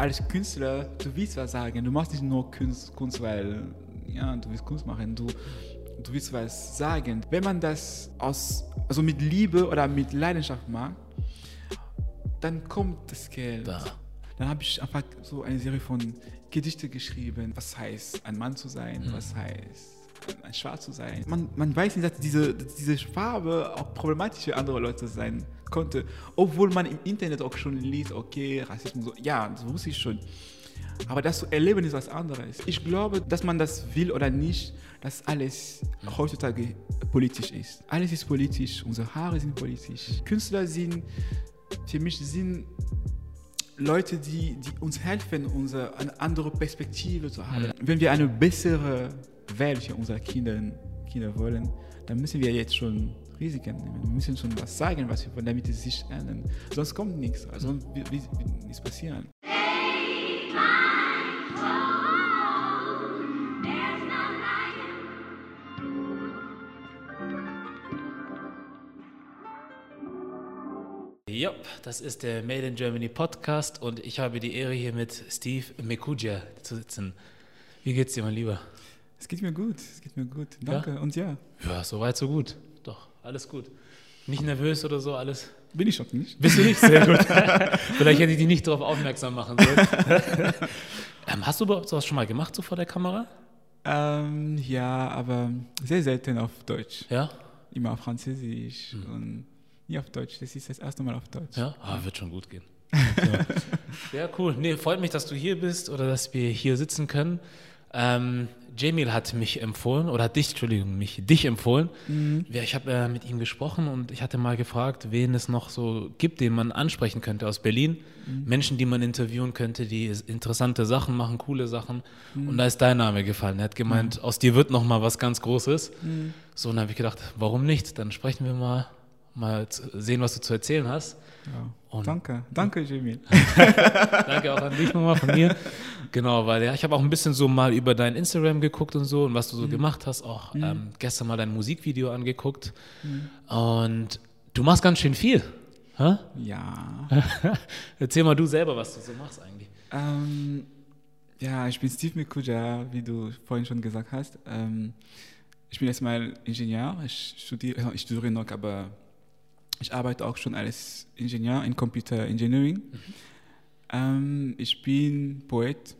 als Künstler, du willst was sagen. Du machst nicht nur Kunst, Kunst weil ja, du willst Kunst machen. Du, du willst was sagen. Wenn man das aus, also mit Liebe oder mit Leidenschaft macht, dann kommt das Geld. Da. Dann habe ich einfach so eine Serie von Gedichte geschrieben. Was heißt, ein Mann zu sein? Mhm. Was heißt, ein Schwarz zu sein? Man, man weiß nicht, dass diese, dass diese Farbe auch problematisch für andere Leute sein konnte. Obwohl man im Internet auch schon liest, okay, Rassismus, so. ja, das wusste ich schon. Aber das zu erleben ist was anderes. Ich glaube, dass man das will oder nicht, dass alles heutzutage politisch ist. Alles ist politisch, unsere Haare sind politisch. Künstler sind, für mich sind Leute, die, die uns helfen, unsere, eine andere Perspektive zu haben. Wenn wir eine bessere Welt für unsere Kinder, Kinder wollen, dann müssen wir jetzt schon Risiken nehmen. Wir müssen schon was sagen, was wir wollen, damit es sich ändern. Sonst kommt nichts. Also wird, wird, wird nichts passieren. Ja, das ist der Made in Germany Podcast und ich habe die Ehre hier mit Steve Mekuja zu sitzen. Wie geht's dir, mein Lieber? Es geht mir gut, es geht mir gut. Danke und ja. Ja, soweit so gut. Alles gut. Nicht nervös oder so, alles. Bin ich auch nicht. Bist du nicht? Sehr gut. Vielleicht hätte ich dich nicht darauf aufmerksam machen sollen. ähm, hast du überhaupt sowas schon mal gemacht, so vor der Kamera? Ähm, ja, aber sehr selten auf Deutsch. Ja? Immer auf Französisch und nie auf Deutsch. Das ist das erste Mal auf Deutsch. Ja? Ah, wird schon gut gehen. Ja, cool. Nee, freut mich, dass du hier bist oder dass wir hier sitzen können. Ähm, Jamil hat mich empfohlen, oder hat dich, Entschuldigung, mich, dich empfohlen. Ja, ich habe äh, mit ihm gesprochen und ich hatte mal gefragt, wen es noch so gibt, den man ansprechen könnte aus Berlin. Menschen, die man interviewen könnte, die interessante Sachen machen, coole Sachen. Und da ist dein Name gefallen. Er hat gemeint, aus dir wird noch mal was ganz Großes. So, und dann habe ich gedacht, warum nicht? Dann sprechen wir mal, mal sehen, was du zu erzählen hast. Ja. Danke, danke, Jamil. Danke auch an dich nochmal von mir. Genau, weil ja, ich habe auch ein bisschen so mal über dein Instagram geguckt und so und was du so gemacht hast. Auch ähm, gestern mal dein Musikvideo angeguckt. Und du machst ganz schön viel. Hä? Ja. Erzähl mal du selber, was du so machst eigentlich. Ähm, ja, ich bin Steve Mikuja, wie du vorhin schon gesagt hast. Ähm, ich bin erstmal Ingenieur. Ich studiere, ich studiere noch, aber ich arbeite auch schon als Ingenieur in Computer Engineering. Ähm, ich bin Poet.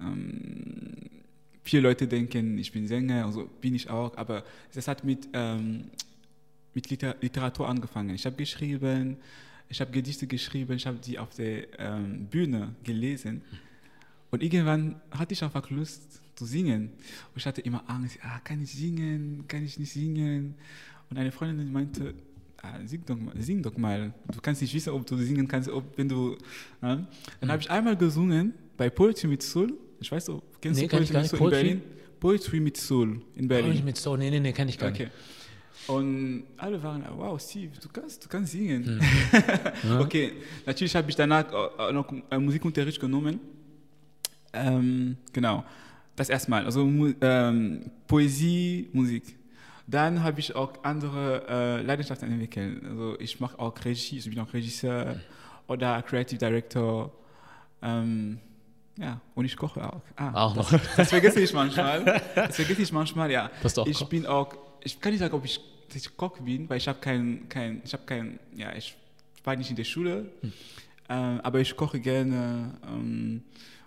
Ähm, viele Leute denken, ich bin Sänger, also bin ich auch, aber das hat mit, ähm, mit Liter Literatur angefangen. Ich habe geschrieben, ich habe Gedichte geschrieben, ich habe die auf der ähm, Bühne gelesen. Und irgendwann hatte ich einfach Lust zu singen. Und ich hatte immer Angst, ah, kann ich singen, kann ich nicht singen? Und eine Freundin meinte, ah, sing, doch mal, sing doch mal. Du kannst nicht wissen, ob du singen kannst, ob, wenn du... Ja? Dann habe ich einmal gesungen bei Poetry mit Soul. Ich weiß, du kennst Nee, du Poetry mit. Soul in Berlin? Poetry mit Soul in Berlin. nicht mit so, nee, nee, nee, kenne ich gar Okay. nicht. Und alle waren, wow, Steve, du kannst, du kannst singen. Ja. Okay, natürlich habe ich danach äh, noch äh, Musikunterricht genommen. Ähm, genau, das erstmal. Also ähm, Poesie, Musik. Dann habe ich auch andere äh, Leidenschaften entwickelt. Also ich mache auch Regie, ich bin auch Regisseur oder Creative Director. Ähm, ja, und ich koche auch. Ah, Auch noch. das vergesse ich manchmal. Das vergesse ich manchmal, ja. Dass du auch ich kochst. bin auch, ich kann nicht sagen, ob ich, ich Koch bin, weil ich habe kein, kein, ich habe kein, ja, ich war nicht in der Schule, Hm. ähm, aber ich koche gerne ähm,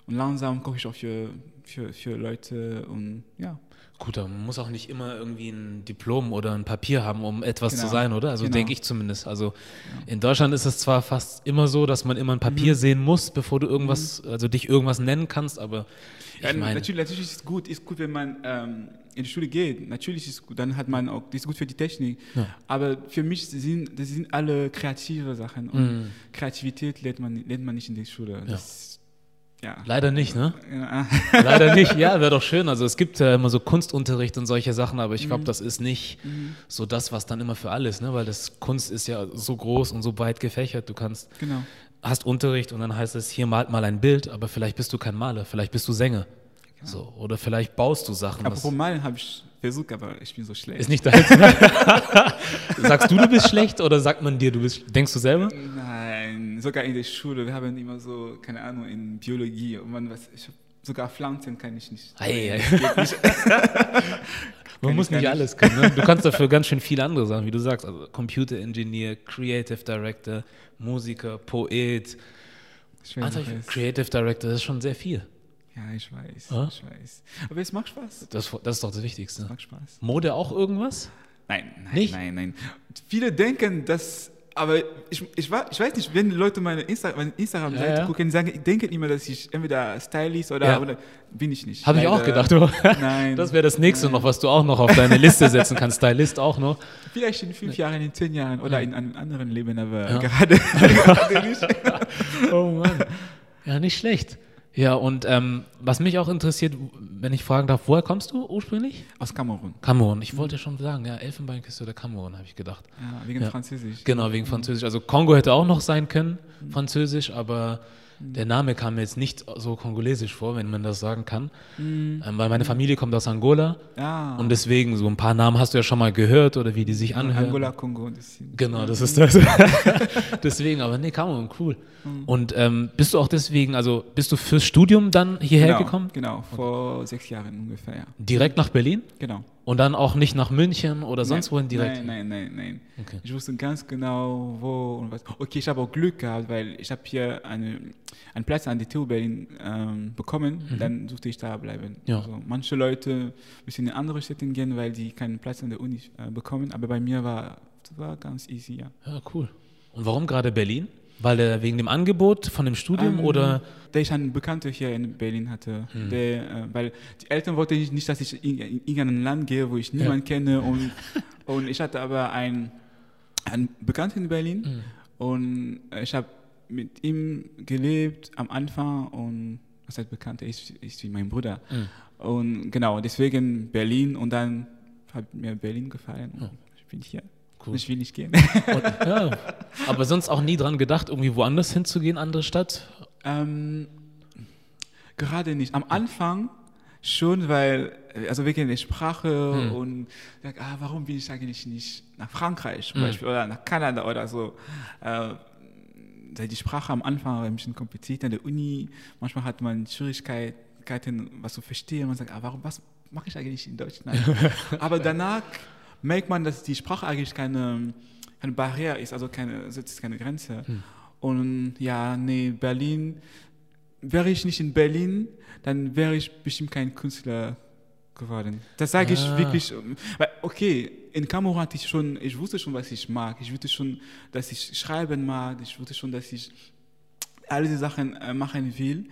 und langsam koche ich auch für, für, für Leute und ja. Gut, aber man muss auch nicht immer irgendwie ein Diplom oder ein Papier haben, um etwas Genau. zu sein, oder? Also Genau. denke ich zumindest. Also in Deutschland ist es zwar fast immer so, dass man immer ein Papier Mhm. sehen muss, bevor du irgendwas, also dich irgendwas nennen kannst, aber ich ja meine, natürlich, natürlich ist es gut, ist gut, wenn man ähm, in die Schule geht. Natürlich ist es gut, dann hat man auch, das ist gut für die Technik. Ja. Aber für mich sind, das sind alle kreative Sachen und Mhm. Kreativität lernt man, lernt man nicht in der Schule. Das, ja. leider nicht, ne? ja. Leider nicht, ja, wäre doch schön. Also es gibt ja immer so Kunstunterricht und solche Sachen, aber ich glaube, Mhm. das ist nicht so das, was dann immer für alles, ne? Weil das Kunst ist ja so groß und so weit gefächert. Du kannst, Genau. hast Unterricht und dann heißt es, hier malt mal ein Bild, aber vielleicht bist du kein Maler, vielleicht bist du Sänger. So, oder vielleicht baust du Sachen. Apropos Malen habe ich versucht, aber ich bin so schlecht. ist nicht dein. Sagst du, du bist schlecht oder sagt man dir, du bist. Denkst du selber? Nein, Sogar in der Schule, wir haben immer so, keine Ahnung, in Biologie, und man, was, ich hab, sogar Pflanzen kann ich nicht. Ei, ei. Nicht. Man Kann muss nicht nicht. alles können. Ne? Du kannst dafür ganz schön viele andere Sachen, wie du sagst. Also Computer Engineer, Creative Director, Musiker, Poet. Ich Also. Creative Director, das ist schon sehr viel. Ja, ich weiß, Ah? ich weiß. Aber es macht Spaß. Das, das ist doch das Es Wichtigste. macht Spaß. Mode auch irgendwas? Nein, nein, Nicht? nein, nein. Viele denken, dass, aber ich, ich, ich weiß nicht, wenn Leute meine, Insta, meine Instagram-Seite Ja, ja. gucken, sagen, denken immer, dass ich entweder Stylist oder, Ja. oder bin ich nicht. Habe ich auch gedacht. Du. Nein. Das wäre das nächste Nein. noch, was du auch noch auf deine Liste setzen kannst. Stylist auch noch. Vielleicht in fünf Jahren, in zehn Jahren oder in einem anderen Leben, aber gerade, gerade nicht. Oh Mann. Ja, nicht schlecht. Ja, und ähm, was mich auch interessiert, wenn ich fragen darf, woher kommst du ursprünglich? Aus Kamerun. Kamerun. Ich wollte schon sagen, ja, Elfenbeinküste oder Kamerun, habe ich gedacht. Ja, wegen Ja. Französisch. Genau, wegen Französisch. Also Kongo hätte auch noch sein können, Französisch, aber der Name kam mir jetzt nicht so kongolesisch vor, wenn man das sagen kann. Ähm, weil meine Familie kommt aus Angola Ja. und deswegen, so ein paar Namen hast du ja schon mal gehört oder wie die sich anhören. Angola, Kongo. Das Genau, das ist das. deswegen, aber nee, Kamerun, cool. Und ähm, bist du auch deswegen, also bist du fürs Studium dann hierher genau, gekommen? Genau, vor sechs Jahren ungefähr, ja. Direkt nach Berlin? Genau. Und dann auch nicht nach München oder sonst nein, wohin direkt? Nein, nein, nein, nein. Okay. Ich wusste ganz genau, wo und was. Okay, ich habe auch Glück gehabt, weil ich habe hier eine, einen Platz an der TU Berlin ähm, bekommen. Dann durfte ich da bleiben. Mhm. Ja. Also manche Leute müssen in andere Städte gehen, weil die keinen Platz an der Uni äh, bekommen. Aber bei mir war war ganz easy, ja. Ja, cool. Und warum gerade Berlin? Weil er wegen dem Angebot von dem Studium Ähm, oder? Da ich einen Bekannten hier in Berlin hatte, der, äh, weil die Eltern wollten nicht, dass ich in, in irgendein Land gehe, wo ich niemanden kenne. Und, und ich hatte aber einen, einen Bekannten in Berlin und äh, ich habe mit ihm gelebt am Anfang und was heißt Bekannter, ist, ist wie mein Bruder. Und genau, deswegen Berlin und dann hat mir Berlin gefallen. Und Ich bin hier. Cool. Ich will nicht gehen. Und, ja, aber sonst auch nie dran gedacht, irgendwie woanders hinzugehen, andere Stadt? Ähm, gerade nicht. Am Anfang schon, weil, also wegen der Sprache und sag, ah, warum bin ich eigentlich nicht nach Frankreich zum Beispiel oder nach Kanada oder so. Äh, die Sprache am Anfang war ein bisschen kompliziert an der Uni. Manchmal hat man Schwierigkeiten, was zu verstehen. Man sagt, ah, warum, was mache ich eigentlich in Deutschland? Aber danach merkt man, dass die Sprache eigentlich keine, keine Barriere ist, also keine, ist keine Grenze. Und ja, nee, Berlin, wäre ich nicht in Berlin, dann wäre ich bestimmt kein Künstler geworden. Das sage ich Ah. wirklich. Weil, okay, in Kamerun hatte ich schon, ich wusste schon, was ich mag. Ich wusste schon, dass ich schreiben mag. Ich wusste schon, dass ich all diese Sachen äh, machen will.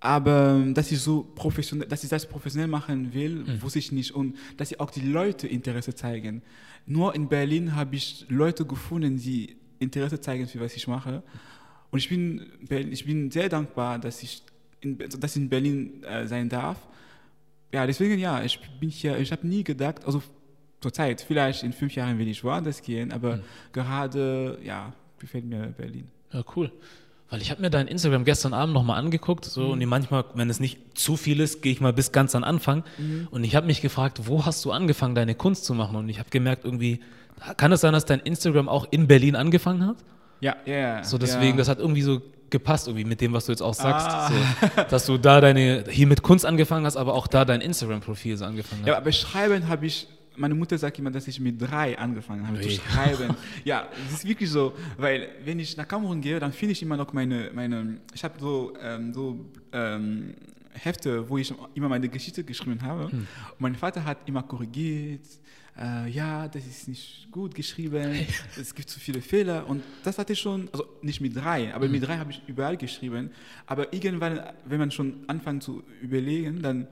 Aber dass ich so professionell, dass ich das professionell machen will, wusste ich nicht. Und dass ich auch die Leute Interesse zeigen. Nur in Berlin habe ich Leute gefunden, die Interesse zeigen für was ich mache. Und ich bin, ich bin sehr dankbar, dass ich in, dass ich in Berlin äh, sein darf. Ja, deswegen ja, ich bin hier, ich habe nie gedacht, also zurzeit, vielleicht in fünf Jahren will ich woanders gehen, aber gerade, ja, gefällt mir Berlin. Ja, cool. Weil ich habe mir dein Instagram gestern Abend nochmal angeguckt, so und manchmal, wenn es nicht zu viel ist, gehe ich mal bis ganz an Anfang. Und ich habe mich gefragt, wo hast du angefangen, deine Kunst zu machen? Und ich habe gemerkt, irgendwie, kann es sein, dass dein Instagram auch in Berlin angefangen hat? Ja, ja, ja. So deswegen, ja. das hat irgendwie so gepasst, irgendwie mit dem, was du jetzt auch sagst. Ah. So, dass du da deine, hier mit Kunst angefangen hast, aber auch da dein Instagram-Profil so angefangen hast. Ja, aber schreiben habe ich, meine Mutter sagt immer, dass ich mit drei angefangen habe zu Ui. schreiben. ja, es ist wirklich so, weil wenn ich nach Kamerun gehe, dann finde ich immer noch meine, meine ich habe so, ähm, so ähm, Hefte, wo ich immer meine Geschichte geschrieben habe. Hm. Und mein Vater hat immer korrigiert, äh, ja, das ist nicht gut geschrieben, es gibt zu viele Fehler. Und das hatte ich schon, also nicht mit drei, aber Hm. mit drei habe ich überall geschrieben. Aber irgendwann, wenn man schon anfängt zu überlegen, dann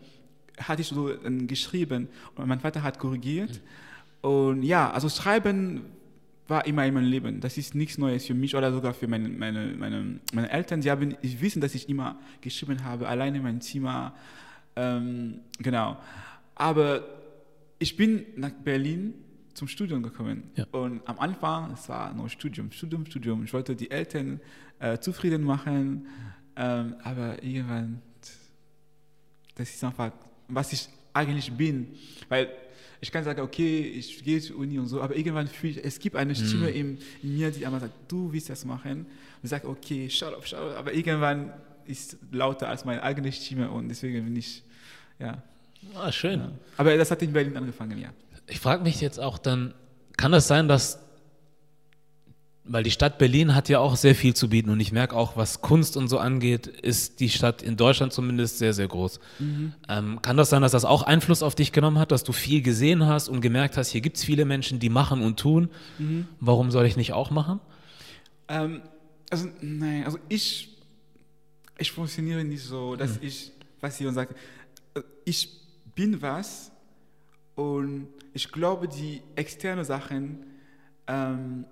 hatte ich so ähm, geschrieben und mein Vater hat korrigiert. Und ja, also Schreiben war immer in meinem Leben. Das ist nichts Neues für mich oder sogar für meine, meine, meine, meine Eltern. Sie haben, ich wissen, dass ich immer geschrieben habe, alleine in meinem Zimmer. Ähm, genau. Aber ich bin nach Berlin zum Studium gekommen. Ja. Und am Anfang, es war nur Studium, Studium, Studium. Ich wollte die Eltern äh, zufrieden machen. Ähm, aber irgendwann, das ist einfach, was ich eigentlich bin. Weil ich kann sagen, okay, ich gehe zur Uni und so, aber irgendwann fühle ich, es gibt eine Stimme in, in mir, die einmal sagt, du willst das machen. Und ich sage, okay, shut up, shut up. Aber irgendwann ist lauter als meine eigene Stimme und deswegen bin ich, ja. Ah, schön. ja. Aber das hat in Berlin angefangen, ja. Ich frage mich jetzt auch dann, kann das sein, dass, weil die Stadt Berlin hat ja auch sehr viel zu bieten und ich merke auch, was Kunst und so angeht, ist die Stadt in Deutschland zumindest sehr, sehr groß. Ähm, kann das sein, dass das auch Einfluss auf dich genommen hat, dass du viel gesehen hast und gemerkt hast, hier gibt es viele Menschen, die machen und tun, warum soll ich nicht auch machen? Ähm, also, nein, also ich, ich funktioniere nicht so, dass ich, was ihr sagt, äh, ich bin was und ich glaube, die externen Sachen, ähm,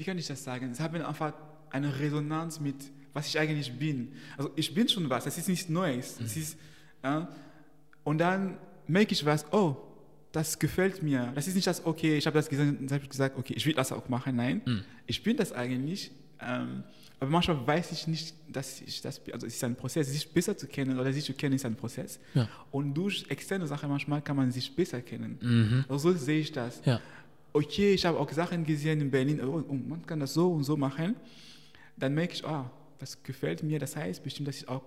wie kann ich das sagen, sie haben einfach eine Resonanz mit, was ich eigentlich bin. Also ich bin schon was, das ist nichts Neues. Das ist, ja, und dann merke ich was, oh, das gefällt mir. Das ist nicht das, okay, ich habe das gesehen und habe gesagt, okay, ich will das auch machen. Nein, ich bin das eigentlich. Ähm, aber manchmal weiß ich nicht, dass ich das bin. Also es ist ein Prozess, sich besser zu kennen oder sich zu kennen ist ein Prozess. Ja. Und durch externe Sachen manchmal kann man sich besser kennen. Also so sehe ich das. Ja. Okay, ich habe auch Sachen gesehen in Berlin, oh, oh, man kann das so und so machen. Dann merke ich, ah, das gefällt mir. Das heißt bestimmt, dass ich auch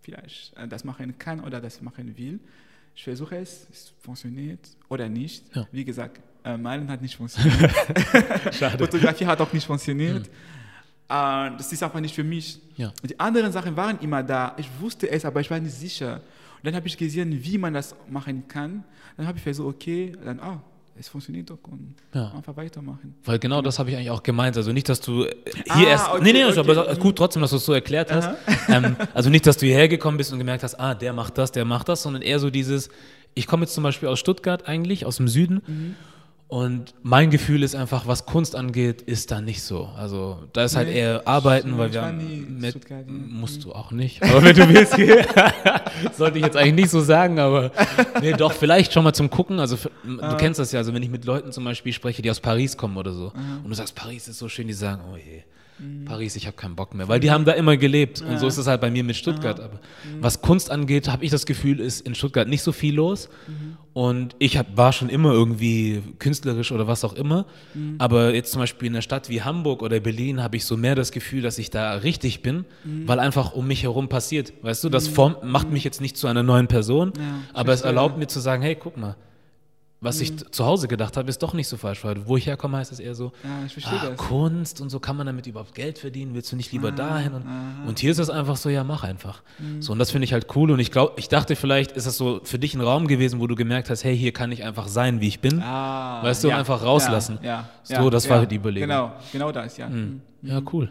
vielleicht äh, das machen kann oder das machen will. Ich versuche es, es funktioniert oder nicht. Ja. Wie gesagt, äh, Malen hat nicht funktioniert. Fotografie hat auch nicht funktioniert. Äh, das ist einfach nicht für mich. Ja. Die anderen Sachen waren immer da. Ich wusste es, aber ich war nicht sicher. Und dann habe ich gesehen, wie man das machen kann. Dann habe ich versucht, okay, dann, ah, es funktioniert doch und Ja. einfach weitermachen. Weil genau das habe ich eigentlich auch gemeint. Also nicht, dass du äh, hier Ah, erst. okay, nee, nee, okay. aber gut trotzdem, dass du es so erklärt hast. Ähm, also nicht, dass du hierher gekommen bist und gemerkt hast, ah, der macht das, der macht das, sondern eher so dieses, ich komme jetzt zum Beispiel aus Stuttgart eigentlich, aus dem Süden. Mhm. Und mein Gefühl ist einfach, was Kunst angeht, ist da nicht so. Also da ist halt Nee, eher Arbeiten, weil wir haben mit, Stuttgart, musst du auch nicht. Aber wenn du willst, geh. sollte ich jetzt eigentlich nicht so sagen, aber nee, doch, vielleicht schon mal zum Gucken. Also du kennst das ja, also wenn ich mit Leuten zum Beispiel spreche, die aus Paris kommen oder so, und du sagst, Paris ist so schön, die sagen, oh je. Paris, ich habe keinen Bock mehr, weil die haben da immer gelebt. Und so ist es halt bei mir mit Stuttgart. Aber was Kunst angeht, habe ich das Gefühl, ist in Stuttgart nicht so viel los. Und ich hab, war schon immer irgendwie künstlerisch oder was auch immer. Aber jetzt zum Beispiel in einer Stadt wie Hamburg oder Berlin habe ich so mehr das Gefühl, dass ich da richtig bin, weil einfach um mich herum passiert. Weißt du, das formt, macht mich jetzt nicht zu einer neuen Person, Ja, aber es erlaubt mir zu sagen, hey, guck mal, was ich t- zu Hause gedacht habe, ist doch nicht so falsch, weil wo ich herkomme, heißt es eher so, Ja, ich ah. Kunst und so kann man damit überhaupt Geld verdienen, willst du nicht lieber Ah, dahin? Und, und hier ist es einfach so, ja, mach einfach. Mhm. So, und das finde ich halt cool und ich glaube, ich dachte, vielleicht ist das so für dich ein Raum gewesen, wo du gemerkt hast, hey, hier kann ich einfach sein, wie ich bin. Ah, Weißt du, einfach rauslassen. Ja, So, ja, das ja, war die Überlegung. Genau, genau das, ja. Mhm. Ja, cool.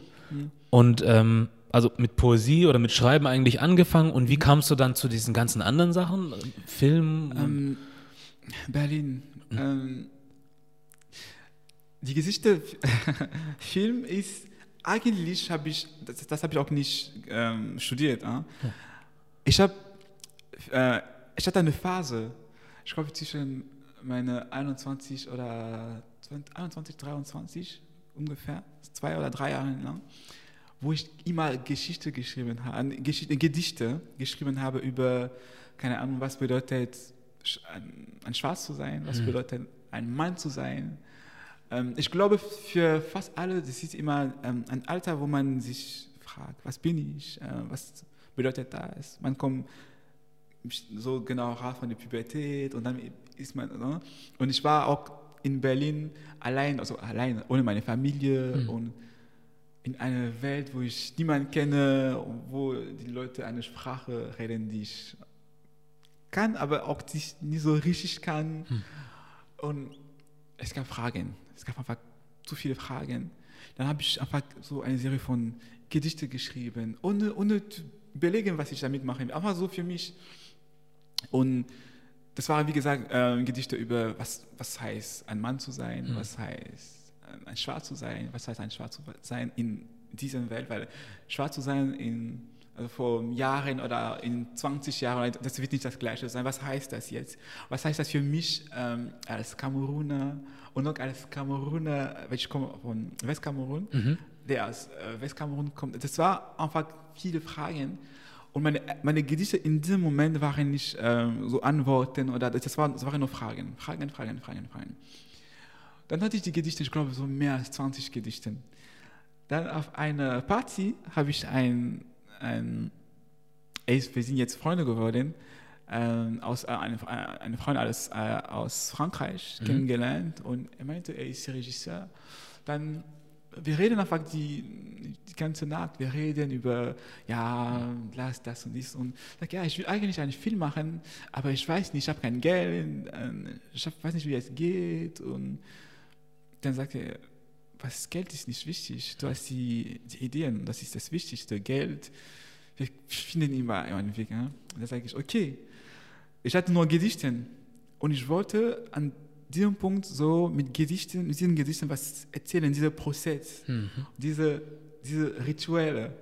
Und ähm, also mit Poesie oder mit Schreiben eigentlich angefangen und wie kamst du dann zu diesen ganzen anderen Sachen? Film? Ähm, Berlin. Ähm, die Geschichte Film ist eigentlich habe ich das, das habe ich auch nicht ähm, studiert. Äh? Ich habe äh, ich hatte eine Phase, ich glaube zwischen meine 21 oder 20, 21, 23 ungefähr, zwei oder drei Jahre lang, wo ich immer Geschichte geschrieben habe, Geschichte, Gedichte geschrieben habe über, keine Ahnung, was bedeutet ein, ein Schwarz zu sein, was bedeutet ein Mann zu sein. Ähm, ich glaube, für fast alle, das ist immer ähm, ein Alter, wo man sich fragt, was bin ich, äh, was bedeutet das? Man kommt so genau raus von der Pubertät und dann ist man, ne? und ich war auch in Berlin allein, also allein, ohne meine Familie und in einer Welt, wo ich niemanden kenne, und wo die Leute eine Sprache reden, die ich kann, aber auch die ich nicht so richtig kann. Und es gab Fragen. Es gab einfach zu viele Fragen. Dann habe ich einfach so eine Serie von Gedichte geschrieben, ohne, ohne zu überlegen, was ich damit mache. Einfach so für mich. Und das waren, wie gesagt, ähm, Gedichte über, was, was heißt, ein Mann zu sein, was heißt, ähm, ein Schwarz zu sein, was heißt, ein Schwarz zu sein in dieser Welt, weil Schwarz zu sein in, vor Jahren oder in 20 Jahren, das wird nicht das Gleiche sein. Was heißt das jetzt? Was heißt das für mich ähm, als Kameruner und auch als Kameruner, weil ich komme von Westkamerun, der aus äh, Westkamerun kommt? Das war einfach viele Fragen Und meine, meine Gedichte in diesem Moment waren nicht ähm, so Antworten oder das, war, das waren nur Fragen. Fragen, Fragen, Fragen, Fragen. Dann hatte ich die Gedichte, ich glaube, so mehr als 20 Gedichte. Dann auf einer Party habe ich ein, ein ey, wir sind jetzt Freunde geworden, ähm, aus, äh, eine, eine Freundin aus, äh, aus Frankreich mhm. kennengelernt und er meinte, er ist Regisseur. Dann wir reden einfach die, die ganze Nacht, wir reden über, ja, lass das und dies und sag, ja, ich will eigentlich einen Film machen, aber ich weiß nicht, ich habe kein Geld, ähm, ich weiß nicht, wie es geht und dann sagt er, was Geld ist nicht wichtig, du hast die, die Ideen, das ist das Wichtigste, Geld, wir finden immer einen Weg. Ja? Und dann sage ich, okay, ich hatte nur Gedichte und ich wollte an diesem Punkt so mit Gedichten, mit diesen Gedichten was erzählen, dieser Prozess, mhm. diese, diese Rituelle.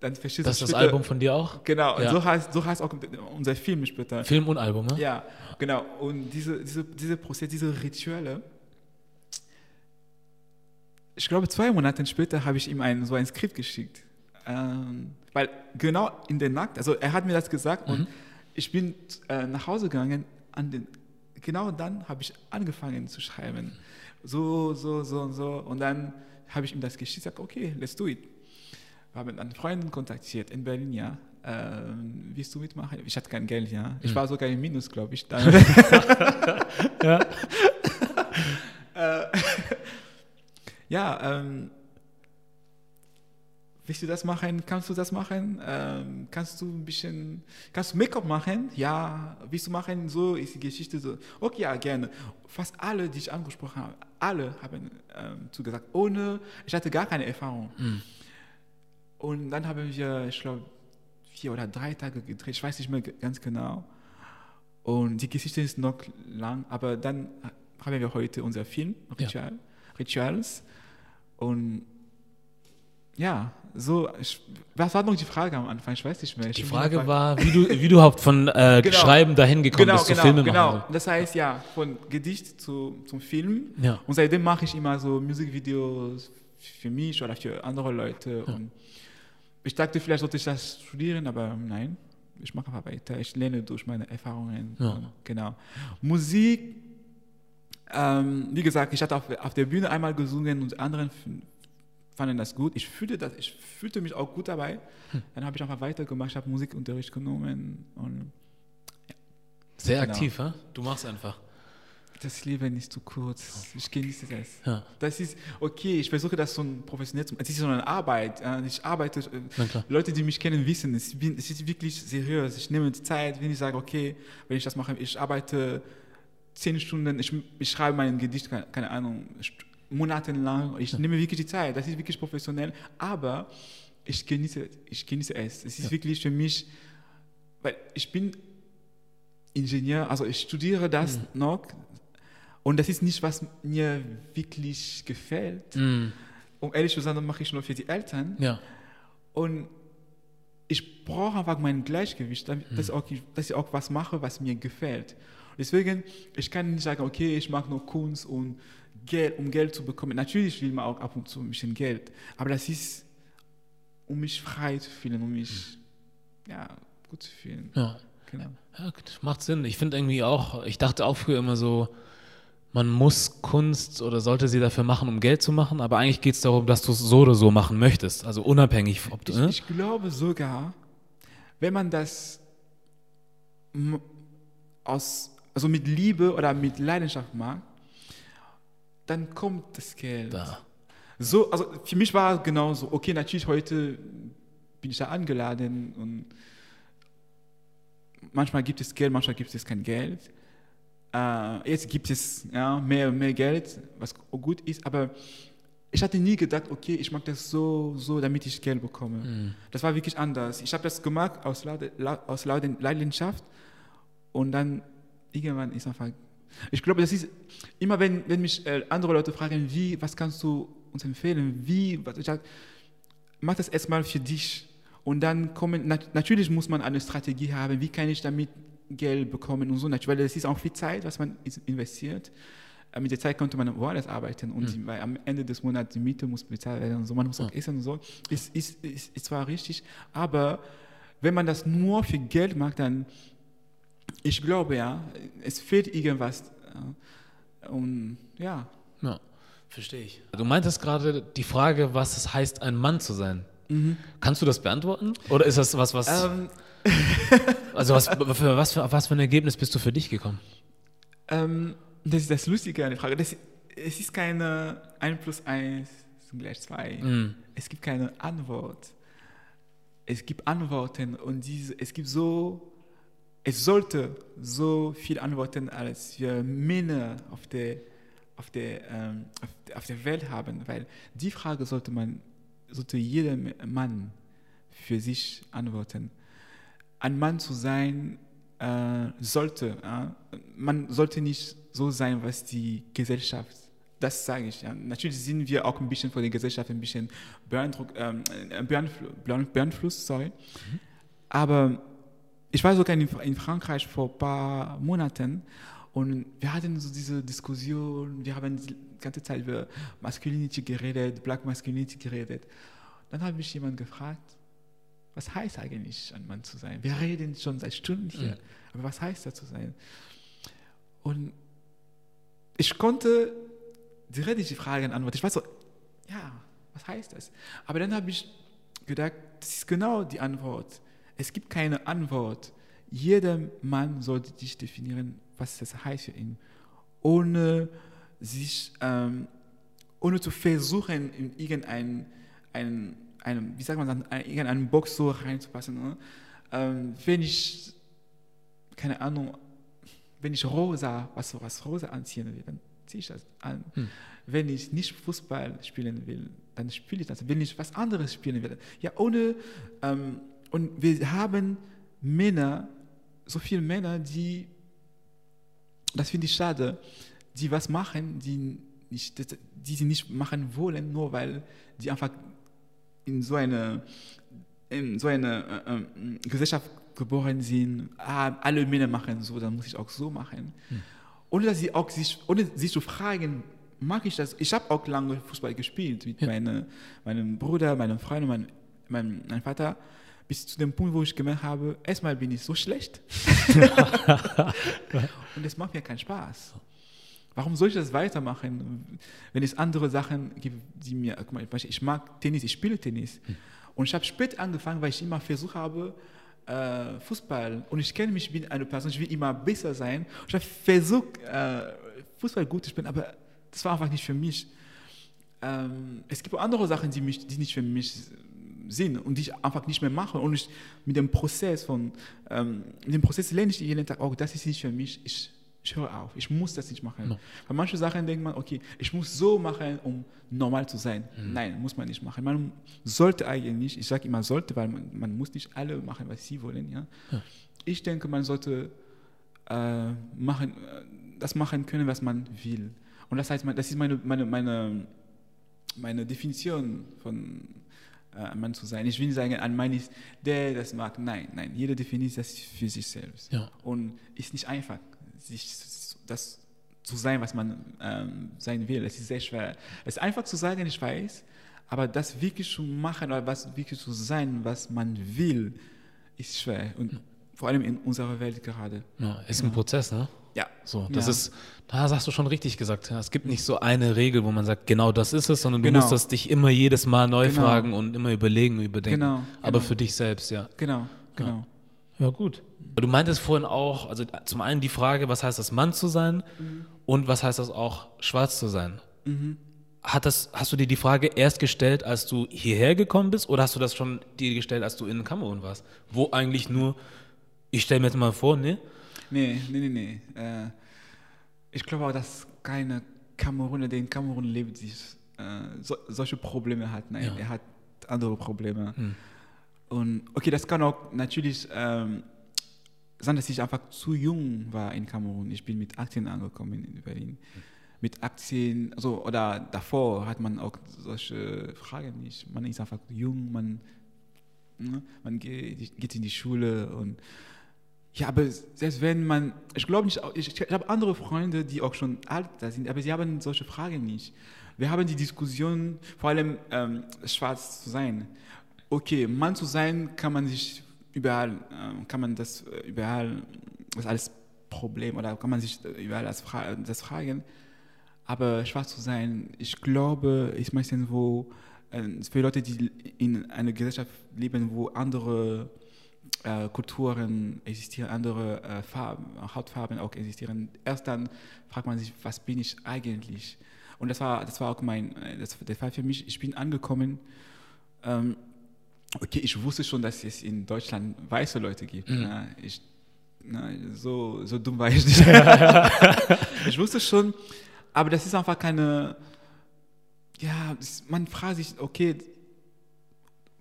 Dann verstehst das ist das Album von dir auch? Genau, ja. so, heißt, so heißt auch unser Film später. Film und Album, ne? Ja, genau. Und diese, diese, diese Prozess, diese Rituelle, ich glaube, zwei Monate später habe ich ihm ein, so ein Skript geschickt. Ähm, weil genau in der Nacht, also er hat mir das gesagt mhm. und ich bin äh, nach Hause gegangen an den genau dann habe ich angefangen zu schreiben. So, so, so und so. Und dann habe ich ihm das geschickt, gesagt, okay, let's do it. Wir haben einen Freund kontaktiert in Berlin, ja. Ähm, willst du mitmachen? Ich hatte kein Geld, ja. Ich hm. war sogar im Minus, glaube ich. Dann. ja. äh, ja, ähm, willst du das machen? Kannst du das machen? Ähm, kannst du ein bisschen, kannst du Make-up machen? Ja, willst du machen? So ist die Geschichte so. Okay, ja, gerne. Fast alle, die ich angesprochen habe, alle haben ähm, zugesagt, ohne, ich hatte gar keine Erfahrung. Mhm. Und dann haben wir, ich glaube, vier oder drei Tage gedreht, ich weiß nicht mehr ganz genau. Und die Geschichte ist noch lang, aber dann haben wir heute unser Film, Ritual, ja. Rituals. Und ja, so, ich, was war noch die Frage am Anfang? Ich weiß nicht mehr. Ich die Frage war, wie du, wie du überhaupt von äh, genau. Schreiben dahin gekommen genau, bist genau, zu Filmen genau. machen. Das heißt ja, von Gedicht zu, zum Film. Ja. Und seitdem mache ich immer so Musikvideos für mich oder für andere Leute. Ja. Und ich dachte, vielleicht sollte ich das studieren, aber nein, ich mache einfach weiter. Ich lerne durch meine Erfahrungen. Ja. Genau. Musik, ähm, wie gesagt, ich hatte auf, auf der Bühne einmal gesungen und anderen fanden das gut. Ich fühlte, das, ich fühlte mich auch gut dabei. Hm. Dann habe ich einfach weitergemacht, ich habe Musikunterricht genommen. Und, ja. Sehr genau. aktiv, ha? du machst einfach. Das Leben ist zu kurz. Ich genieße das. Ja. Das ist okay. Ich versuche das so professionell zu machen. Es ist so eine Arbeit. Ich arbeite. Äh, Leute, die mich kennen, wissen, es ist wirklich seriös. Ich nehme die Zeit, wenn ich sage, okay, wenn ich das mache, ich arbeite zehn Stunden, ich, ich schreibe mein Gedicht, keine, Ahnung, monatelang. Ich nehme wirklich die Zeit. Das ist wirklich professionell. Aber ich genieße, ich genieße es. Es ist ja. wirklich für mich, weil ich bin Ingenieur, also ich studiere das mhm. noch und das ist nicht, was mir wirklich gefällt. Mhm. Um ehrlich zu sein, dann mache ich nur für die Eltern. Ja. Und ich brauche einfach mein Gleichgewicht, damit, mhm. dass, ich auch, dass ich auch was mache, was mir gefällt. Deswegen, ich kann nicht sagen, okay, ich mache nur Kunst und Geld, um Geld zu bekommen. Natürlich will man auch ab und zu ein bisschen Geld, aber das ist, um mich frei zu fühlen, um mich ja, gut zu fühlen. Ja. Genau. Ja, macht Sinn. Ich finde irgendwie auch, ich dachte auch früher immer so, man muss Kunst oder sollte sie dafür machen, um Geld zu machen, aber eigentlich geht es darum, dass du es so oder so machen möchtest, also unabhängig, ob du. Ich, ne? ich glaube sogar, wenn man das aus, also mit Liebe oder mit Leidenschaft mag, dann kommt das Geld. Da. So, also für mich war es genauso. Okay, natürlich heute bin ich da angeladen und manchmal gibt es Geld, manchmal gibt es kein Geld. Äh, jetzt gibt es ja, mehr mehr Geld, was gut ist, aber ich hatte nie gedacht, okay, ich mag das so, so, damit ich Geld bekomme. Mhm. Das war wirklich anders. Ich habe das gemacht aus, aus Leidenschaft und dann irgendwann ist einfach ich glaube, das ist immer, wenn, wenn mich äh, andere Leute fragen, wie, was kannst du uns empfehlen, wie, was, ich sage, mach das erstmal für dich. Und dann kommen, nat natürlich muss man eine Strategie haben, wie kann ich damit Geld bekommen und so, weil das ist auch viel Zeit, was man investiert. Äh, mit der Zeit konnte man woanders arbeiten und mhm. weil am Ende des Monats die Miete muss bezahlt werden und so, man muss auch essen und so. Ist, ist, ist, ist zwar richtig, aber wenn man das nur für Geld macht, dann, ich glaube ja, es fehlt irgendwas. Und ja. Ja, verstehe ich. Du meintest gerade die Frage, was es heißt, ein Mann zu sein. Mhm. Kannst du das beantworten? Oder ist das was, was. Ähm. also, was für, was, für, was für ein Ergebnis bist du für dich gekommen? Ähm, das ist das Lustige an der Frage. Das, es ist keine 1 plus 1 gleich 2. Mm. Es gibt keine Antwort. Es gibt Antworten und diese, es gibt so, es sollte so viele Antworten als wir Männer auf der, auf der, ähm, auf, auf der Welt haben, weil die Frage sollte man, sollte jeder Mann für sich antworten. Ein Mann zu sein, äh, sollte, äh, man sollte nicht so sein, was die Gesellschaft das sage ich. Ja. Natürlich sind wir auch ein bisschen von der Gesellschaft ein bisschen beeindruckt, ähm, beeinflusst, sorry. Mhm. Aber ich war sogar in, in, Frankreich vor ein paar Monaten und wir hatten so diese Diskussion, wir haben die ganze Zeit über Masculinity geredet, Black Masculinity geredet. Dann habe ich jemanden gefragt, was heißt eigentlich, ein Mann zu sein? Wir reden schon seit Stunden hier, mhm. aber was heißt das zu sein? Und ich konnte direkt die Frage antworten. Ich war so, ja, was heißt das? Aber dann habe ich gedacht, das ist genau die Antwort. Es gibt keine Antwort. Jeder Mann sollte sich definieren, was das heißt für ihn, ohne sich, ähm, ohne zu versuchen, in irgendein, ein, ein, wie sagt man dann, irgendeinen Box so reinzupassen. Ne? Ähm, wenn ich, keine Ahnung, wenn ich rosa, was, was rosa anziehen will, dann ziehe ich das an. Hm. Wenn ich nicht Fußball spielen will, dann spiele ich das. Wenn ich was anderes spielen will, ja, ohne, ähm, und wir haben Männer, so viele Männer, die, das finde ich schade, die was machen, die, nicht, die sie nicht machen wollen, nur weil die einfach in so eine, in so eine äh, äh, Gesellschaft geboren sind, ah, alle Männer machen so, dann muss ich auch so machen. Hm ohne dass sie auch sich, ohne sich zu fragen, mag ich das? Ich habe auch lange Fußball gespielt mit ja. meine, meinem Bruder, meinem Freund und mein, mein, mein Vater. Bis zu dem Punkt, wo ich gemerkt habe, erstmal bin ich so schlecht. und es macht mir keinen Spaß. Warum soll ich das weitermachen, wenn es andere Sachen gibt, die mir, guck mal, ich mag Tennis, ich spiele Tennis. Hm. Und ich habe spät angefangen, weil ich immer versucht habe, äh, Fußball und ich kenne mich, ich bin eine Person, ich will immer besser sein. Ich habe versucht, äh, Fußball gut zu spielen, aber das war einfach nicht für mich. Ähm, es gibt auch andere Sachen, die, mich, die nicht für mich sind und die ich einfach nicht mehr mache. Und ich, mit dem Prozess von, ähm, dem Prozess lerne ich jeden Tag, oh, das ist nicht für mich. Ich ich höre auf, ich muss das nicht machen. No. Bei manchen Sachen denkt man, okay, ich muss so machen, um normal zu sein. Mhm. Nein, muss man nicht machen. Man sollte eigentlich, ich sage immer sollte, weil man, man, muss nicht alle machen, was sie wollen. Ja? ja. Ich denke, man sollte äh, machen, das machen können, was man will. Und das heißt, das ist meine, meine, meine, meine Definition von äh, Mann zu sein. Ich will nicht sagen, ein Mann ist der, das mag. Nein, nein, jeder definiert das für sich selbst. Ja. Und ist nicht einfach sich das zu sein, was man ähm, sein will. Es ist sehr schwer. Es ist einfach zu sagen, ich weiß, aber das wirklich zu machen oder was wirklich zu sein, was man will, ist schwer. Und vor allem in unserer Welt gerade. Ja, ist ein Prozess, ne? Ja. So, das ja. ist, da hast du schon richtig gesagt. Es gibt nicht so eine Regel, wo man sagt, genau das ist es, sondern du genau. musst das dich immer jedes Mal neu genau. fragen und immer überlegen, überdenken. Genau. Aber genau. für dich selbst, ja. Genau, genau. Ja, ja gut. Du meintest vorhin auch, also zum einen die Frage, was heißt das Mann zu sein mhm. und was heißt das auch schwarz zu sein? Mhm. Hat das, hast du dir die Frage erst gestellt, als du hierher gekommen bist oder hast du das schon dir gestellt, als du in Kamerun warst? Wo eigentlich nur, ich stelle mir jetzt mal vor, ne? Nee, nee, nee, nee. Äh, ich glaube auch, dass keine Kameruner, der in Kamerun lebt, sich, äh, so, solche Probleme hat. Nein, ja. er hat andere Probleme. Hm. Und okay, das kann auch natürlich ähm, sein, dass ich einfach zu jung war in Kamerun. Ich bin mit 18 angekommen in Berlin. Mit 18, also, oder davor hat man auch solche Fragen nicht. Man ist einfach jung, man, ne, man geht, geht in die Schule und ja, aber selbst wenn man, ich glaube nicht, ich, ich habe andere Freunde, die auch schon alt sind, aber sie haben solche Fragen nicht. Wir haben die Diskussion, vor allem ähm, schwarz zu sein. Okay, Mann zu sein, kann man sich überall äh, kann man das äh, überall das alles Problem oder kann man sich überall das, fra das fragen. Aber schwarz zu sein, ich glaube, ist meistens wo äh, für Leute, die in einer Gesellschaft leben, wo andere äh, Kulturen existieren, andere äh, Farben, Hautfarben auch existieren. Erst dann fragt man sich, was bin ich eigentlich? Und das war, das war auch mein, äh, das, der Fall für mich. Ich bin angekommen. Ähm, okay, ich wusste schon, dass es in Deutschland weiße Leute gibt. Mhm. Ja, ich, na, so, so dumm war ich nicht. ich wusste schon, aber das ist einfach keine. Ja, man fragt sich, okay,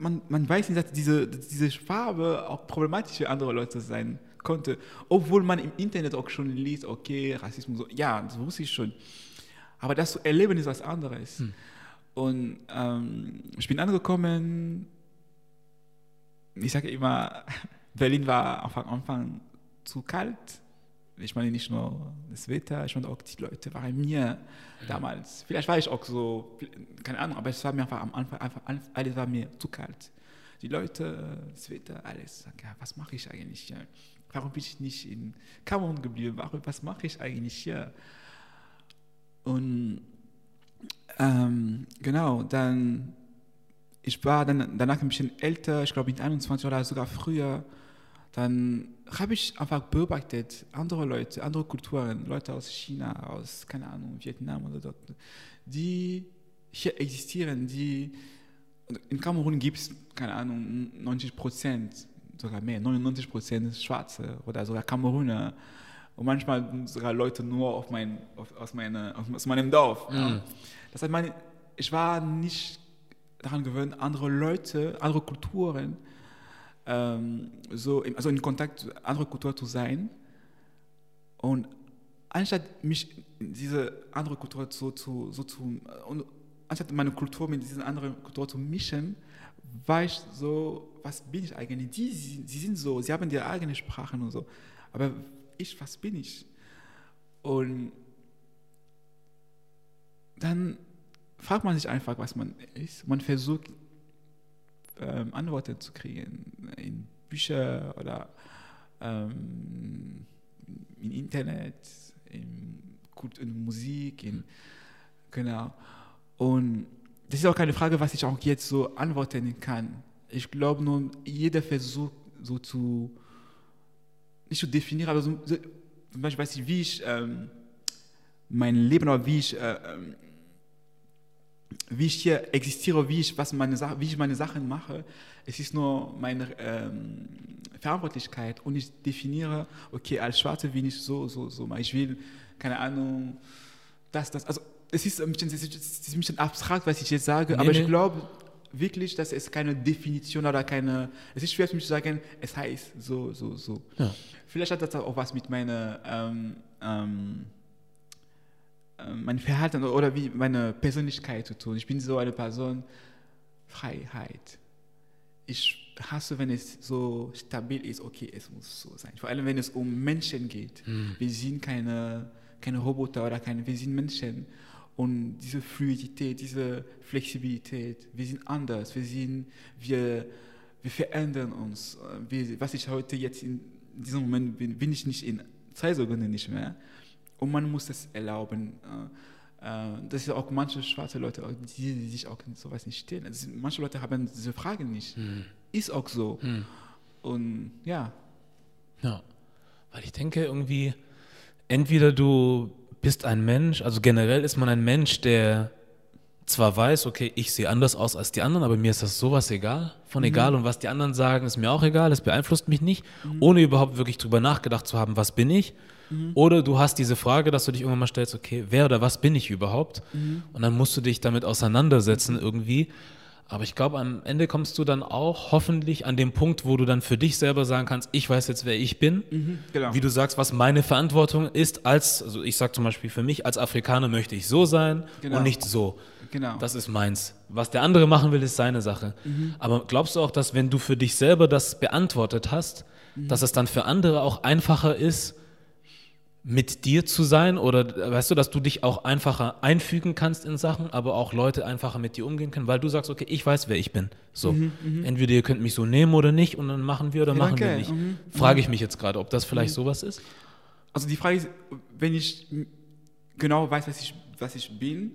man, man weiß nicht, dass diese, diese Farbe auch problematisch für andere Leute sein konnte. Obwohl man im Internet auch schon liest, okay, Rassismus, so. ja, das wusste ich schon. Aber das zu erleben ist was anderes. Hm. Und ähm, ich bin angekommen, ich sage immer, Berlin war am Anfang zu kalt. Ich meine nicht nur das Wetter, ich meine auch die Leute waren mir damals. Vielleicht war ich auch so, keine Ahnung, aber es war mir einfach am Anfang, einfach, alles war mir zu kalt. Die Leute, das Wetter, alles. Ja, was mache ich eigentlich hier? Warum bin ich nicht in Kamerun geblieben? Warum, was mache ich eigentlich hier? Und ähm, genau, dann, ich war dann danach ein bisschen älter, ich glaube mit 21 oder sogar früher dann habe ich einfach beobachtet, andere Leute, andere Kulturen, Leute aus China, aus, keine Ahnung, Vietnam oder dort, die hier existieren, die, in Kamerun gibt es, keine Ahnung, 90 Prozent, sogar mehr, 99 Prozent Schwarze oder sogar Kameruner und manchmal sogar Leute nur auf mein, auf, aus, meine, aus meinem Dorf. Mhm. Ja. Das heißt, meine, ich war nicht daran gewöhnt, andere Leute, andere Kulturen, ähm, so, also in Kontakt mit anderen Kulturen zu sein. Und anstatt mich diese andere Kultur so zu, so zu und anstatt meine Kultur mit diesen anderen Kulturen zu mischen, war ich so, was bin ich eigentlich? Die, sie, sind so, sie haben ihre eigene Sprachen und so. Aber ich, was bin ich? Und dann fragt man sich einfach, was man ist. Man versucht, ähm, Antworten zu kriegen in Bücher oder ähm, im Internet, in, in Musik, in, genau. Und das ist auch keine Frage, was ich auch jetzt so antworten kann. Ich glaube nur, jeder versucht so zu, nicht zu definieren, aber so, so zum Beispiel weiß ich, wie ich ähm, mein Leben oder wie ich äh, ähm, wie ich hier existiere, wie ich, was meine, wie ich meine Sachen mache. Es ist nur meine ähm, Verantwortlichkeit und ich definiere, okay, als Schwarze bin ich so, so, so. Ich will, keine Ahnung, das, das. Also es ist ein bisschen, es ist ein bisschen abstrakt, was ich jetzt sage, nee, aber nee. ich glaube wirklich, dass es keine Definition oder keine, es ist schwer für mich zu sagen, es heißt so, so, so. Ja. Vielleicht hat das auch was mit meiner, ähm, ähm, äh, mein Verhalten oder wie meine Persönlichkeit zu tun. Ich bin so eine Person, Freiheit. Ich hasse, wenn es so stabil ist, okay, es muss so sein. Vor allem, wenn es um Menschen geht. Mhm. Wir sind keine, keine Roboter oder keine, wir sind Menschen. Und diese Fluidität, diese Flexibilität, wir sind anders, wir sind, wir, wir verändern uns. Wir, was ich heute jetzt in diesem Moment bin, bin ich nicht in zwei Sekunden nicht mehr. Und man muss es erlauben. Äh, äh, das ist auch manche schwarze Leute, die, die sich auch sowas nicht stellen. Also manche Leute haben diese Fragen nicht. Hm. Ist auch so. Hm. Und ja. Ja, weil ich denke irgendwie, entweder du bist ein Mensch, also generell ist man ein Mensch, der zwar weiß, okay, ich sehe anders aus als die anderen, aber mir ist das sowas egal, von mhm. egal und was die anderen sagen, ist mir auch egal, es beeinflusst mich nicht, mhm. ohne überhaupt wirklich drüber nachgedacht zu haben, was bin ich. Mhm. Oder du hast diese Frage, dass du dich irgendwann mal stellst, okay, wer oder was bin ich überhaupt? Mhm. Und dann musst du dich damit auseinandersetzen irgendwie. Aber ich glaube, am Ende kommst du dann auch hoffentlich an dem Punkt, wo du dann für dich selber sagen kannst, ich weiß jetzt, wer ich bin. Mhm, genau. Wie du sagst, was meine Verantwortung ist als, also ich sage zum Beispiel für mich, als Afrikaner möchte ich so sein genau. und nicht so. Genau. Das ist meins. Was der andere machen will, ist seine Sache. Mhm. Aber glaubst du auch, dass wenn du für dich selber das beantwortet hast, mhm. dass es dann für andere auch einfacher ist, mit dir zu sein oder weißt du, dass du dich auch einfacher einfügen kannst in Sachen, aber auch Leute einfacher mit dir umgehen können, weil du sagst, okay, ich weiß, wer ich bin. So, mhm, mhm. entweder ihr könnt mich so nehmen oder nicht und dann machen wir oder ja, machen okay. wir nicht. Mhm, Frage ich mich jetzt gerade, ob das vielleicht mhm. sowas ist? Also die Frage ist, wenn ich genau weiß, was ich, was ich bin,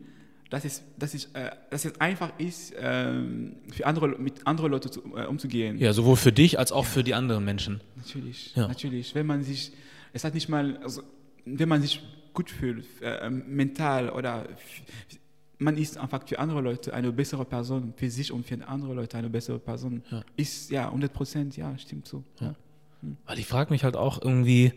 dass es, dass, ich, äh, dass es einfach ist, ähm, für andere, mit anderen Leuten zu, äh, umzugehen. Ja, sowohl für dich als auch ja. für die anderen Menschen. Natürlich, ja. natürlich. Wenn man sich, es hat nicht mal, also, wenn man sich gut fühlt, äh, mental oder man ist einfach für andere Leute eine bessere Person, für sich und für andere Leute eine bessere Person. Ja. Ist ja 100 Prozent, ja, stimmt so. Ja. Hm. Weil ich frage mich halt auch irgendwie,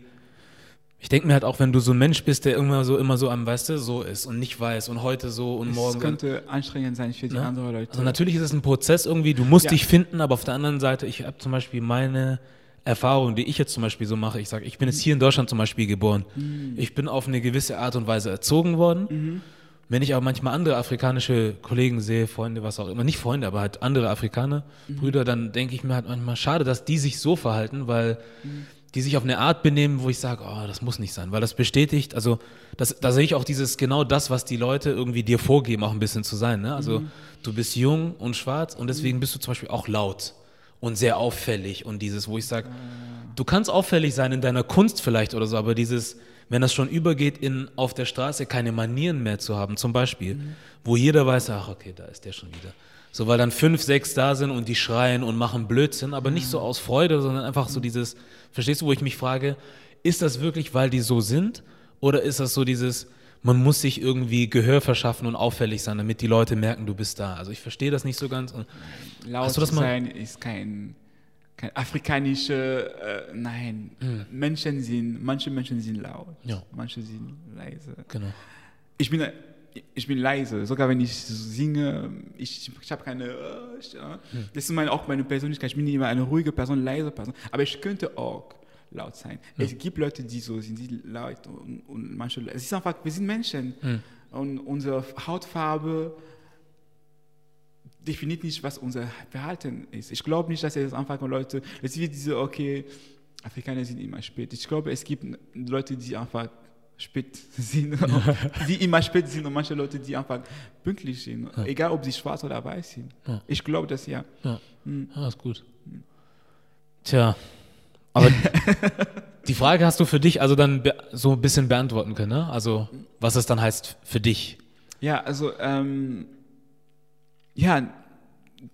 ich denke mir halt auch, wenn du so ein Mensch bist, der immer so, immer so am, weißt du, so ist und nicht weiß und heute so und es morgen. Das könnte anstrengend sein für die ne? anderen Leute. Also natürlich ist es ein Prozess irgendwie, du musst ja. dich finden, aber auf der anderen Seite, ich habe zum Beispiel meine Erfahrung, die ich jetzt zum Beispiel so mache, ich sage, ich bin jetzt hier in Deutschland zum Beispiel geboren. Mhm. Ich bin auf eine gewisse Art und Weise erzogen worden. Mhm. Wenn ich aber manchmal andere afrikanische Kollegen sehe, Freunde, was auch immer, nicht Freunde, aber halt andere Afrikaner, mhm. Brüder, dann denke ich mir halt manchmal, schade, dass die sich so verhalten, weil mhm. die sich auf eine Art benehmen, wo ich sage, oh, das muss nicht sein, weil das bestätigt, also das, da sehe ich auch dieses, genau das, was die Leute irgendwie dir vorgeben, auch ein bisschen zu sein. Ne? Also mhm. du bist jung und schwarz und deswegen bist du zum Beispiel auch laut und sehr auffällig und dieses, wo ich sage, du kannst auffällig sein in deiner Kunst vielleicht oder so, aber dieses, wenn das schon übergeht in auf der Straße keine Manieren mehr zu haben, zum Beispiel, mhm. wo jeder weiß, ach okay, da ist der schon wieder. So, weil dann fünf, sechs da sind und die schreien und machen Blödsinn, aber nicht so aus Freude, sondern einfach so dieses, verstehst du, wo ich mich frage, ist das wirklich, weil die so sind? Oder ist das so dieses, man muss sich irgendwie Gehör verschaffen und auffällig sein, damit die Leute merken, du bist da. Also ich verstehe das nicht so ganz. Laut Hast du das mal? sein ist kein, kein afrikanische, äh, nein. Hm. Menschen sind, manche Menschen sind laut, ja. manche sind leise. Genau. Ich bin, ich bin leise, sogar wenn ich singe, ich, ich habe keine, äh, ich, äh, hm. das ist meine, auch meine Persönlichkeit, ich bin immer eine ruhige Person, leise Person, aber ich könnte auch laut sein. Ja. Es gibt Leute, die so sind, die laut und, und manche, es ist einfach, wir sind Menschen mhm. und unsere Hautfarbe definiert nicht, was unser Verhalten ist. Ich glaube nicht, dass es einfach Leute, es wird diese, okay, Afrikaner sind immer spät. Ich glaube, es gibt Leute, die einfach spät sind, die immer spät sind und manche Leute, die einfach pünktlich sind, ja. egal ob sie schwarz oder weiß sind. Ja. Ich glaube das ja. Ja, hm. ja ist gut. Tja, aber die Frage hast du für dich also dann so ein bisschen beantworten können, ne? Also was es dann heißt für dich. Ja, also ähm, ja,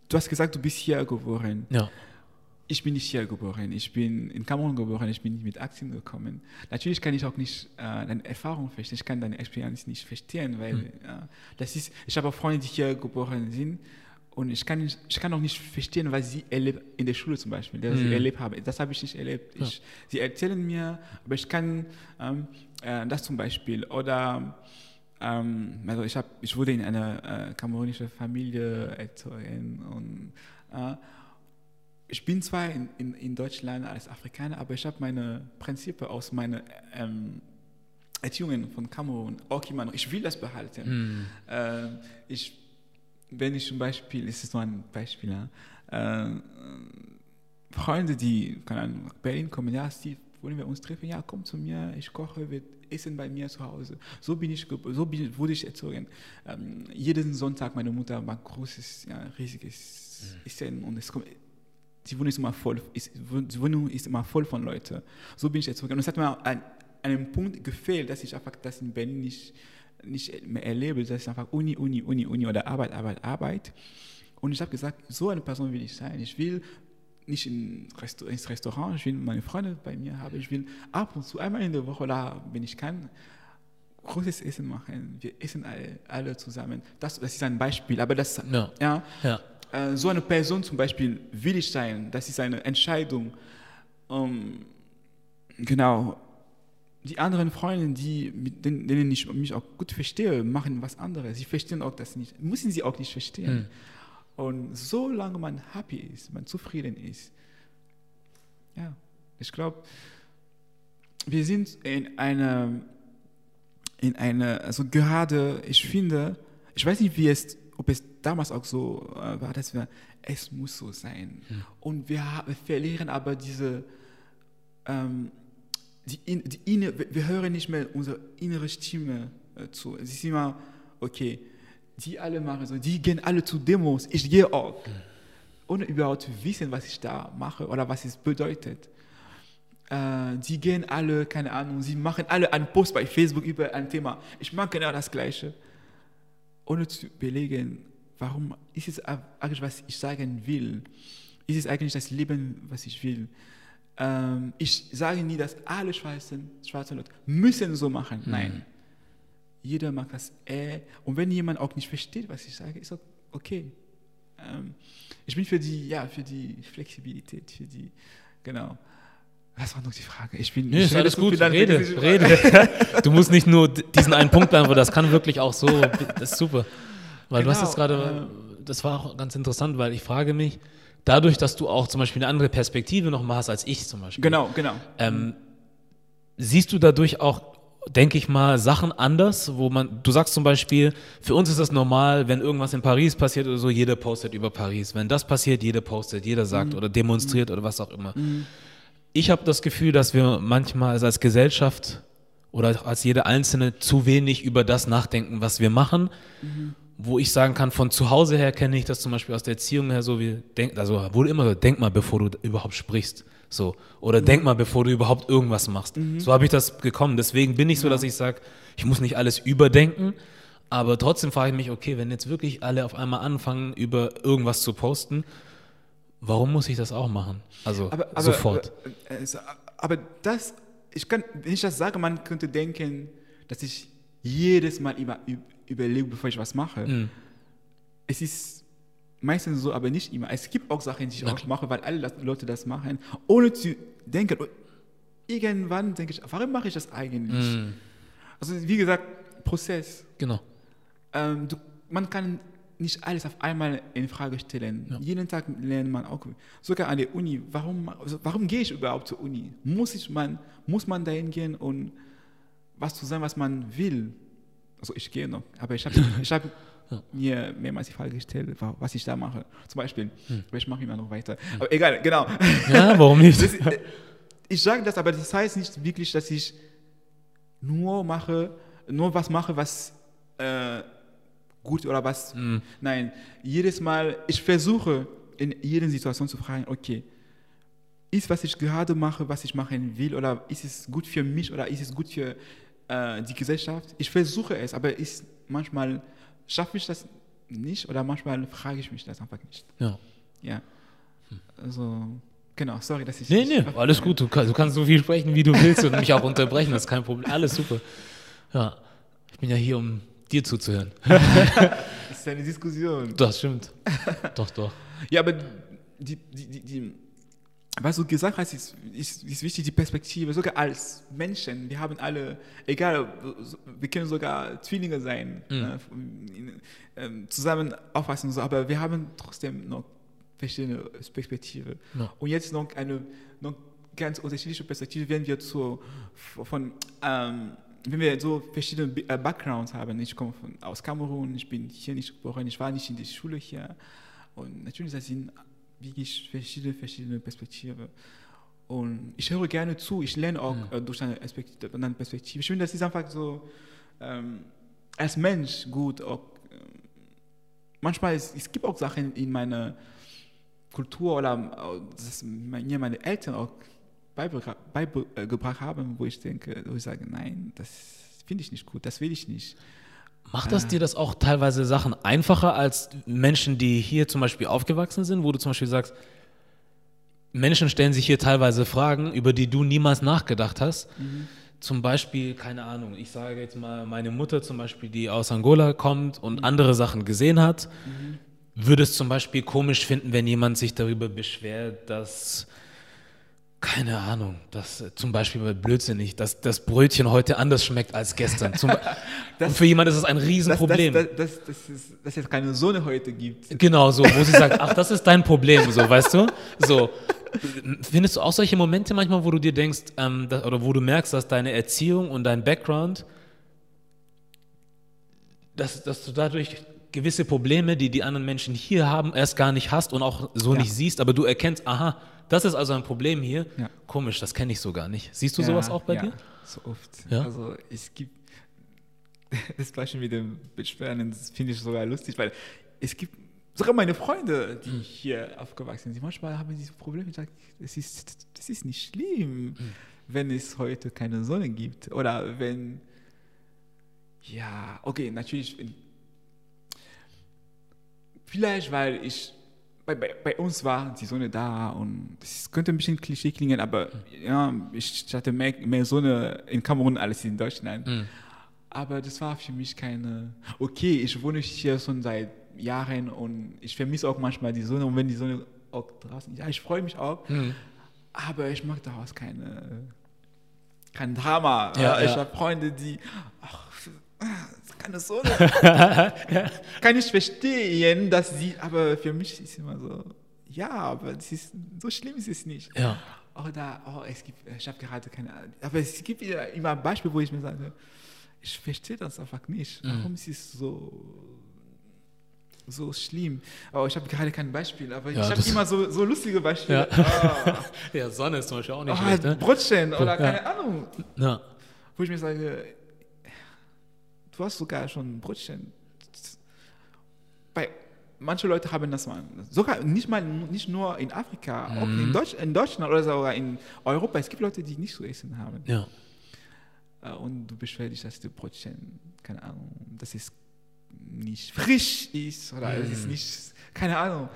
du hast gesagt, du bist hier geboren. Ja. Ich bin nicht hier geboren. Ich bin in Kamerun geboren. Ich bin nicht mit Aktien gekommen. Natürlich kann ich auch nicht äh, deine Erfahrung verstehen. Ich kann deine Experience nicht verstehen, weil hm. äh, das ist. Ich habe auch Freunde, die hier geboren sind und ich kann, ich kann auch nicht verstehen, was sie erlebt in der Schule zum Beispiel, was mhm. sie erlebt haben. Das habe ich nicht erlebt. Ich, ja. Sie erzählen mir, aber ich kann ähm, äh, das zum Beispiel. Oder ähm, also ich, hab, ich wurde in einer äh, kamerunischen Familie erzogen. Und, äh, ich bin zwar in, in, in, Deutschland als Afrikaner, aber ich habe meine Prinzipien aus meiner ähm, Erziehungen von Kamerun noch. Ich will das behalten. Mhm. ich wenn ich zum Beispiel, es ist nur ein Beispiel, ja, äh, Freunde, die nach Berlin kommen, ja, Steve, wollen wir uns treffen? Ja, komm zu mir, ich koche, wir essen bei mir zu Hause. So bin ich, so bin, wurde ich erzogen. Ähm, jeden Sonntag, meine Mutter macht großes, ja, riesiges mhm. Essen und es kommt, die Wohnung ist immer voll, ist, die Wohnung ist immer voll von Leuten. So bin ich erzogen. Und es hat mir an, an einem Punkt gefehlt, dass ich einfach das in Berlin nicht nicht mehr erlebe, das ist einfach Uni, Uni, Uni, Uni oder Arbeit, Arbeit, Arbeit. Und ich habe gesagt, so eine Person will ich sein. Ich will nicht ins Restaurant, ich will meine Freunde bei mir haben. Ich will ab und zu einmal in der Woche, da, wenn ich kann, großes Essen machen. Wir essen alle, alle zusammen. Das, das ist ein Beispiel. Aber das, ja. ja, ja. Äh, so eine Person zum Beispiel will ich sein. Das ist eine Entscheidung. Um, genau die anderen Freunde, die, mit denen ich mich auch gut verstehe, machen was anderes. Sie verstehen auch das nicht. Müssen sie auch nicht verstehen. Mhm. Und solange man happy ist, man zufrieden ist, ja, ich glaube, wir sind in einer, in einer, also gerade, ich finde, ich weiß nicht, wie es, ob es damals auch so äh, war, dass wir, es muss so sein. Mhm. Und wir, wir verlieren aber diese, ähm, die, die, die, wir hören nicht mehr unsere innere Stimme äh, zu. Es ist immer, okay, die alle machen so, die gehen alle zu Demos, ich gehe auch. Ohne überhaupt zu wissen, was ich da mache oder was es bedeutet. Äh, die gehen alle, keine Ahnung, sie machen alle einen Post bei Facebook über ein Thema. Ich mache genau das Gleiche. Ohne zu überlegen, warum ist es eigentlich, was ich sagen will? Ist es eigentlich das Leben, was ich will? Ähm, ich sage nie, dass alle Schwarzen, schwarze Leute müssen so machen. Mhm. Nein. Jeder macht das. Äh, und wenn jemand auch nicht versteht, was ich sage, ist auch okay. Ähm, ich bin für die, ja, für die Flexibilität, für die, genau. Was war noch die Frage? Ich bin. Nee, ist alles gut. Rede, rede. du musst nicht nur diesen einen Punkt beantworten, das kann wirklich auch so. Das ist super. Weil genau, du hast jetzt genau, gerade, äh, das war auch ganz interessant, weil ich frage mich, dadurch, dass du auch zum Beispiel eine andere Perspektive noch mal hast als ich zum Beispiel. Genau, genau. Ähm, siehst du dadurch auch, denke ich mal, Sachen anders, wo man, du sagst zum Beispiel, für uns ist das normal, wenn irgendwas in Paris passiert oder so, jeder postet über Paris. Wenn das passiert, jeder postet, jeder sagt mhm. oder demonstriert mhm. oder was auch immer. Mhm. Ich habe das Gefühl, dass wir manchmal als Gesellschaft oder als jeder Einzelne zu wenig über das nachdenken, was wir machen. Mhm wo ich sagen kann, von zu Hause her kenne ich das zum Beispiel aus der Erziehung her so, wie denk, also wohl immer so, denk mal, bevor du überhaupt sprichst. So. Oder mhm. denk mal, bevor du überhaupt irgendwas machst. Mhm. So habe ich das gekommen. Deswegen bin ich so, dass ich sage, ich muss nicht alles überdenken, aber trotzdem frage ich mich, okay, wenn jetzt wirklich alle auf einmal anfangen, über irgendwas zu posten, warum muss ich das auch machen? Also aber, aber, sofort. Aber, äh, aber das, ich kann, wenn ich das sage, man könnte denken, dass ich jedes Mal immer überlege, bevor ich was mache. Mhm. Es ist meistens so, aber nicht immer. Es gibt auch Sachen, die ich auch mache, weil alle Leute das machen, ohne zu denken. Und irgendwann denke ich, warum mache ich das eigentlich? Mhm. Also wie gesagt, Prozess. Genau. Ähm, du, man kann nicht alles auf einmal in Frage stellen. Ja. Jeden Tag lernt man auch, sogar an der Uni, warum, also warum gehe ich überhaupt zur Uni? Muss, ich man, muss man dahin gehen und was zu sein, was man will? Also ich gehe noch, aber ich habe ich hab mir mehrmals die Frage gestellt, was ich da mache. Zum Beispiel, hm. aber ich mache immer noch weiter. Aber egal, genau. Ja, warum nicht? Das, äh, ich sage das, aber das heißt nicht wirklich, dass ich nur mache, nur was mache, was äh, gut oder was. Hm. Nein, jedes Mal, ich versuche in jeder Situation zu fragen, okay, ist was ich gerade mache, was ich machen will, oder ist es gut für mich oder ist es gut für äh, die Gesellschaft. Ich versuche es, aber ich, manchmal schaffe ich das nicht oder manchmal frage ich mich das einfach nicht. Ja. Ja. Also, genau, sorry, dass ich. Nee, nee, alles gut. Du, kannst, du kannst so viel sprechen, wie du willst und mich auch unterbrechen, das ist kein Problem. Alles super. Ja. Ich bin ja hier, um dir zuzuhören. das ist eine Diskussion. Das stimmt. doch, doch. Ja, aber die, die, die, die was du gesagt hast, ist, ist, ist, wichtig, die Perspektive, sogar als Menschen, wir haben alle, egal, wir können sogar Zwillinge sein, mhm. äh, zusammen aufpassen, so, aber wir haben trotzdem noch verschiedene Perspektiven. Ja. Und jetzt noch eine noch ganz unterschiedliche Perspektive, wenn wir zu, von, ähm, wenn wir so verschiedene äh, Backgrounds haben. Ich komme von, aus Kamerun, ich bin hier nicht geboren, ich war nicht in der Schule hier. Und natürlich, das sind wirklich verschiedene, verschiedene Perspektiven. Und ich höre gerne zu, ich lerne auch mhm. durch eine Perspektive. Ich finde, das ist einfach so, ähm, als Mensch gut. Auch, äh, manchmal, es, es gibt auch Sachen in meiner Kultur oder das mir meine Eltern auch beigebracht äh, haben, wo ich denke, wo ich sage, nein, das finde ich nicht gut, das will ich nicht. Macht das dir das auch teilweise Sachen einfacher als Menschen, die hier zum Beispiel aufgewachsen sind, wo du zum Beispiel sagst, Menschen stellen sich hier teilweise Fragen, über die du niemals nachgedacht hast. Mhm. Zum Beispiel, keine Ahnung, ich sage jetzt mal, meine Mutter zum Beispiel, die aus Angola kommt und mhm. andere Sachen gesehen hat, mhm. würde es zum Beispiel komisch finden, wenn jemand sich darüber beschwert, dass keine Ahnung, dass äh, zum Beispiel blödsinnig, dass das Brötchen heute anders schmeckt als gestern. Zum, das, und für jemanden ist das ein Riesenproblem. Dass, dass, dass, dass, es, dass es keine Sonne heute gibt. Genau, so, wo sie sagt, ach, das ist dein Problem, so, weißt du? So. Findest du auch solche Momente manchmal, wo du dir denkst, ähm, dass, oder wo du merkst, dass deine Erziehung und dein Background, dass, dass du dadurch gewisse Probleme, die die anderen Menschen hier haben, erst gar nicht hast und auch so ja. nicht siehst, aber du erkennst, aha, das ist also ein Problem hier. Ja. Komisch, das kenne ich so gar nicht. Siehst du ja, sowas auch bei ja, dir? So oft. Ja? Also es gibt das Beispiel mit dem Beschweren, das finde ich sogar lustig, weil es gibt sogar meine Freunde, die hier aufgewachsen sind, manchmal haben diese Probleme. Ich sage, das ist, das ist nicht schlimm, wenn es heute keine Sonne gibt. Oder wenn, ja, okay, natürlich, vielleicht weil ich, bei, bei, bei uns war die Sonne da und das könnte ein bisschen Klischee klingen, aber ja, ich hatte mehr, mehr Sonne in Kamerun als in Deutschland. Mhm. Aber das war für mich keine. Okay, ich wohne hier schon seit Jahren und ich vermisse auch manchmal die Sonne. Und wenn die Sonne auch draußen ist, ja, ich freue mich auch. Mhm. Aber ich mag daraus keine, kein Drama. Ja, ich ja. habe Freunde, die. Ach, keine Sonne. Kann ich verstehen, dass sie. Aber für mich ist immer so. Ja, aber das ist, so schlimm ist es nicht. Ja. Oder, oh, es gibt, ich habe gerade keine Ahnung. Aber es gibt immer ein Beispiel, wo ich mir sage, ich verstehe das einfach nicht. Mhm. Warum ist es so, so schlimm? Oh, ich habe gerade kein Beispiel, aber Ja, ich habe immer so, so lustige Beispiele. ja, Sonne ist zum Beispiel auch nicht Ah, schlecht. Ne? Brötchen oder Ja. keine Ahnung. Ja. Wo ich mir sage, du hast sogar schon Brötchen. Bei manche Leute haben das mal, sogar nicht mal nicht nur in Afrika, auch Mhm. in, Deutsch, in Deutschland oder sogar in Europa. Es gibt Leute, die nicht so essen haben. ja. Äh, Und du beschwerst dich, dass die Brötchen, keine Ahnung, dass es nicht frisch ist oder es ist Mm. nicht, keine Ahnung.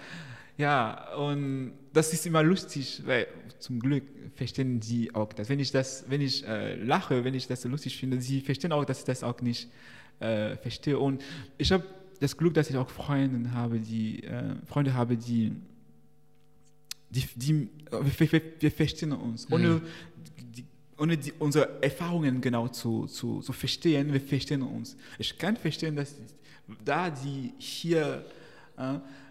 Ja, und das ist immer lustig, weil zum Glück verstehen sie auch das. Wenn ich das, wenn ich äh, lache, wenn ich das lustig finde, sie verstehen auch, dass ich das auch nicht äh, verstehe. Und ich habe das Glück, dass ich auch Freunde habe, die äh, Freunde habe, die die, die wir, wir, wir verstehen uns. Ohne, die, ohne die, unsere Erfahrungen genau zu, zu, zu verstehen, wir verstehen uns. Ich kann verstehen, dass da die hier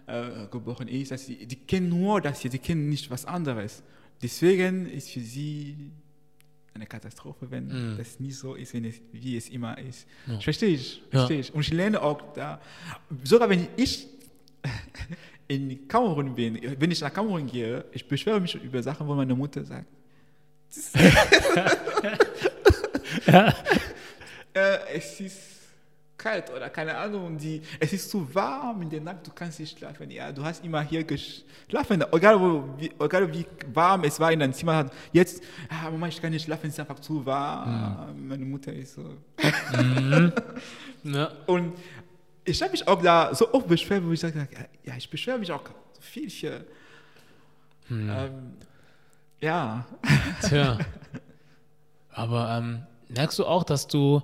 äh, geboren ist, dass sie, die kennen nur das hier, die kennen nicht was anderes. Deswegen ist für sie eine Katastrophe, wenn Mhm. das nicht so ist, wenn es, wie es immer ist. Ja. Ich verstehe ich, Ja. verstehe ich. Und ich lerne auch da, sogar wenn ich in Kamerun bin, wenn ich nach Kamerun gehe, ich beschwere mich über Sachen, wo meine Mutter sagt. Das äh, es ist kalt oder keine Ahnung, die, es ist zu warm in der Nacht, du kannst nicht schlafen. Ja, du hast immer hier geschlafen, egal, wo, wie, egal wie warm es war in deinem Zimmer. Jetzt, ah, Mama, ich kann nicht schlafen, es ist einfach zu warm. Meine Mutter ist so. ja. Und ich habe mich auch da so oft beschwert, wo ich sage, ja, ich beschwere mich auch so viel hier. Ähm, ja. Tja. Aber ähm, merkst du auch, dass du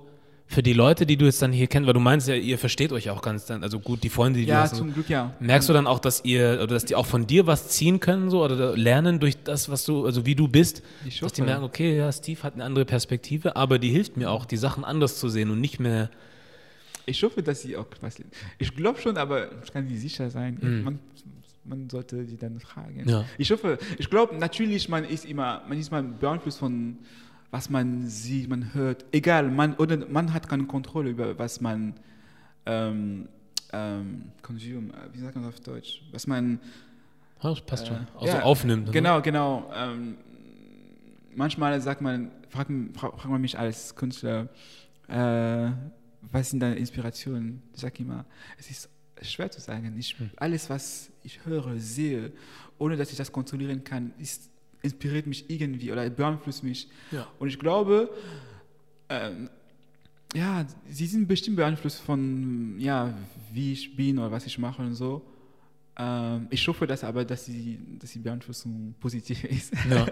für die Leute, die du jetzt dann hier kennst, weil du meinst ja, ihr versteht euch auch ganz dann, also gut, die Freunde, die du Ja, hast. und so. zum Glück ja. Merkst du dann auch, dass ihr oder dass die auch von dir was ziehen können so oder lernen durch das, was du, also wie du bist, Ich dass die merken, okay, ja, Steve hat eine andere Perspektive, aber die hilft mir auch, die Sachen anders zu sehen und nicht mehr. Ich hoffe, dass sie auch was. Ich glaube schon, aber ich kann nicht sicher sein. Man, man sollte sie dann fragen. Ja. Ich hoffe, ich glaube natürlich, man ist immer, man ist mal beeinflusst von was man sieht, man hört. Egal, man oder man hat keine Kontrolle über was man ähm, ähm, consume, äh, wie sagt man das auf Deutsch? Was man das passt schon. Äh, Also ja, aufnimmt. ne? Genau, genau. Ähm, manchmal sagt man, fragt, fra- fragt man mich als Künstler, äh, was sind deine Inspirationen? Ich sage immer, es ist schwer zu sagen. Ich, Alles, was ich höre, sehe, ohne dass ich das kontrollieren kann, ist, inspiriert mich irgendwie oder beeinflusst mich. Ja. Und ich glaube, ähm, ja, sie sind bestimmt beeinflusst von, ja, wie ich bin oder was ich mache und so. Ähm, ich hoffe, dass aber, dass die, dass die Beeinflussung positiv ist. Ja.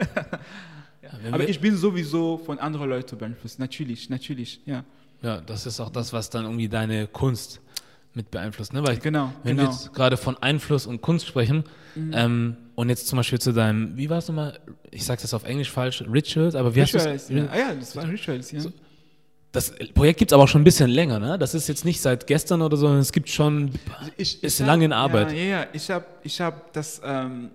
Ja, aber ich bin sowieso von anderen Leuten beeinflusst. Natürlich, natürlich, ja. Ja, das ist auch das, was dann irgendwie deine Kunst mit beeinflusst. Ne? Weil Genau, wenn genau. Mhm. wir jetzt gerade von Einfluss und Kunst sprechen ähm, und jetzt zum Beispiel zu deinem, wie war es nochmal? Ich sage das auf Englisch falsch, Rituals, aber wie Rituals, hast ja. du Ah ja, das war Rituals, ja. Das Projekt gibt es aber auch schon ein bisschen länger, ne? Das ist jetzt nicht seit gestern oder so, sondern es gibt schon, ich, ist lange in Arbeit. Ja, ja, ja. ich habe ich hab das, ähm,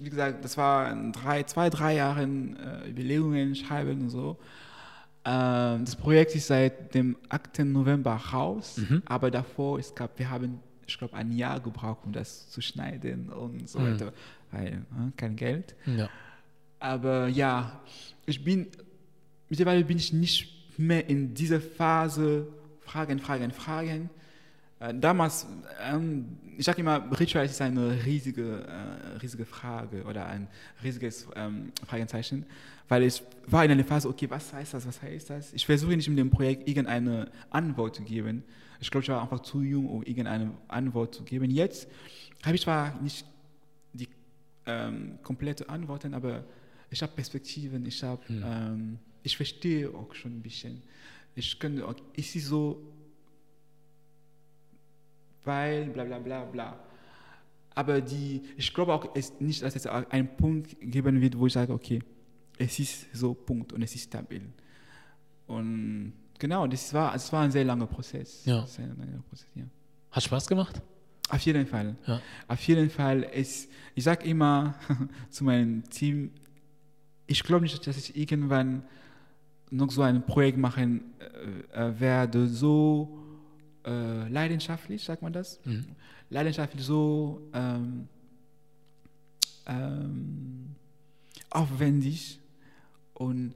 wie gesagt, das war drei, zwei, drei Jahren äh, Überlegungen, Schreiben und so. Ähm, das Projekt ist seit dem 8. November raus, Mhm. aber davor, es gab, wir haben ich glaube, ein Jahr gebraucht, um das zu schneiden und so Mhm. weiter, weil äh, kein Geld. Ja. Aber ja, ich bin, mittlerweile bin ich nicht mehr in dieser Phase, Fragen, Fragen, Fragen. Äh, damals, ähm, ich sage immer, Ritual ist eine riesige, äh, riesige Frage oder ein riesiges ähm, Fragezeichen, weil ich war in einer Phase, okay, was heißt das, was heißt das? Ich versuche nicht in dem Projekt irgendeine Antwort zu geben. Ich glaube, ich war einfach zu jung, um irgendeine Antwort zu geben. Jetzt habe ich zwar nicht die ähm, komplette Antworten, aber ich habe Perspektiven, ich habe, Hm. ähm, ich verstehe auch schon ein bisschen. Ich könnte, auch- ich sehe so, weil, bla bla bla bla. Aber die, ich glaube auch es nicht, dass es einen Punkt geben wird, wo ich sage, okay, es ist so Punkt und es ist stabil. Und genau, das war, es war ein sehr langer Prozess. Ja. Sehr langer Prozess, ja. Hat Spaß gemacht? Auf jeden Fall. Ja. Auf jeden Fall. Es, ich sage immer zu meinem Team, ich glaube nicht, dass ich irgendwann noch so ein Projekt machen äh, äh, werde, so äh, leidenschaftlich, sagt man das? Mhm. Leidenschaftlich so ähm, ähm, aufwendig. Und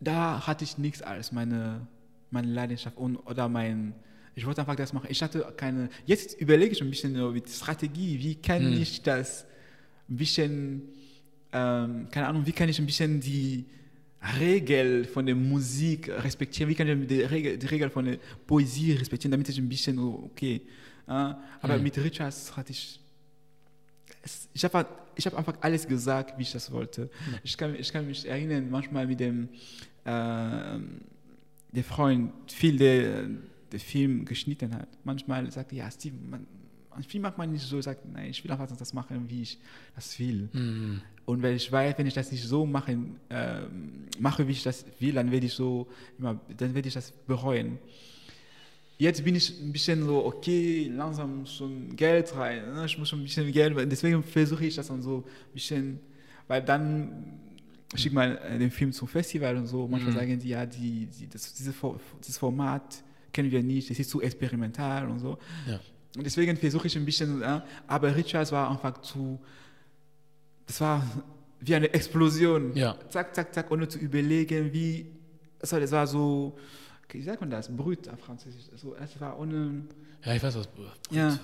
da hatte ich nichts als meine, meine Leidenschaft und, oder mein, ich wollte einfach das machen. Ich hatte keine, jetzt überlege ich ein bisschen so mit Strategie, wie kann Hm. ich das ein bisschen, ähm, keine Ahnung, wie kann ich ein bisschen die Regel von der Musik respektieren, wie kann ich die Regel, die Regel von der Poesie respektieren, damit ich ein bisschen, okay. Äh, aber Hm. mit Richards hatte ich ich habe ich hab einfach alles gesagt, wie ich das wollte. Ich, kann, ich kann mich erinnern, manchmal mit dem äh, der Freund viel der, der Film geschnitten hat. Manchmal sagt er, ja, Steve, man, ein Film macht man nicht so, sagt, nein, ich will einfach das machen, wie ich das will. Mhm. Und wenn ich weiß, wenn ich das nicht so machen, ähm, mache, wie ich das will, dann werde ich so immer, dann werde ich das bereuen. Jetzt bin ich ein bisschen so, okay, langsam schon Geld rein, ne? ich muss schon ein bisschen Geld, deswegen versuche ich das dann so ein bisschen, weil dann schickt man äh, den Film zum Festival und so, manchmal Mhm. sagen die, ja, die, die, das, diese, dieses Format kennen wir nicht, es ist zu experimental und so. Ja. Und deswegen versuche ich ein bisschen, aber Richards war einfach zu, das war wie eine Explosion. Ja. Zack, zack, zack, ohne zu überlegen, wie, also das war so, wie sagt man das, brut auf Französisch, so, es war ohne, Ja, ich weiß, was, Ja.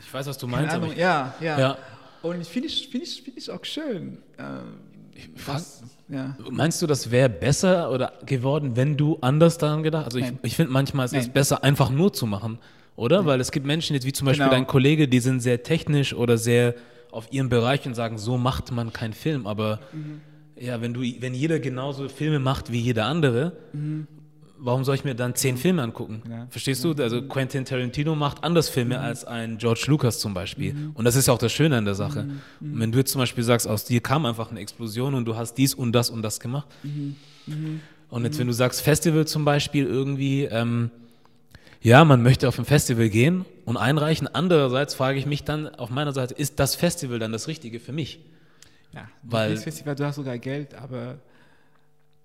ich weiß, was du meinst. Ahnung, ich, ja, ja, ja. Und ich finde ich, finde ich, finde ich auch schön. Ähm, was, ja. Meinst du, das wäre besser oder geworden, wenn du anders daran gedacht? Also ich, Nein. ich finde manchmal ist es Nein. besser, einfach nur zu machen, oder? Weil es gibt Menschen jetzt wie zum Beispiel Genau. dein Kollege, die sind sehr technisch oder sehr auf ihrem Bereich und sagen, so macht man keinen Film. Aber Mhm. ja, wenn du, wenn jeder genauso Filme macht wie jeder andere, warum soll ich mir dann zehn Filme angucken? Mhm. Ja. Verstehst du? Also Quentin Tarantino macht anders Filme Mhm. als ein George Lucas zum Beispiel. Und das ist auch das Schöne an der Sache. Mhm. Und wenn du jetzt zum Beispiel sagst, aus dir kam einfach eine Explosion und du hast dies und das und das gemacht. Mhm. Und jetzt, wenn du sagst Festival zum Beispiel irgendwie, ähm, ja, man möchte auf ein Festival gehen und einreichen. Andererseits frage ich mich dann auf meiner Seite, ist das Festival dann das Richtige für mich? Ja, Weil- gehst Festival, du hast sogar Geld, aber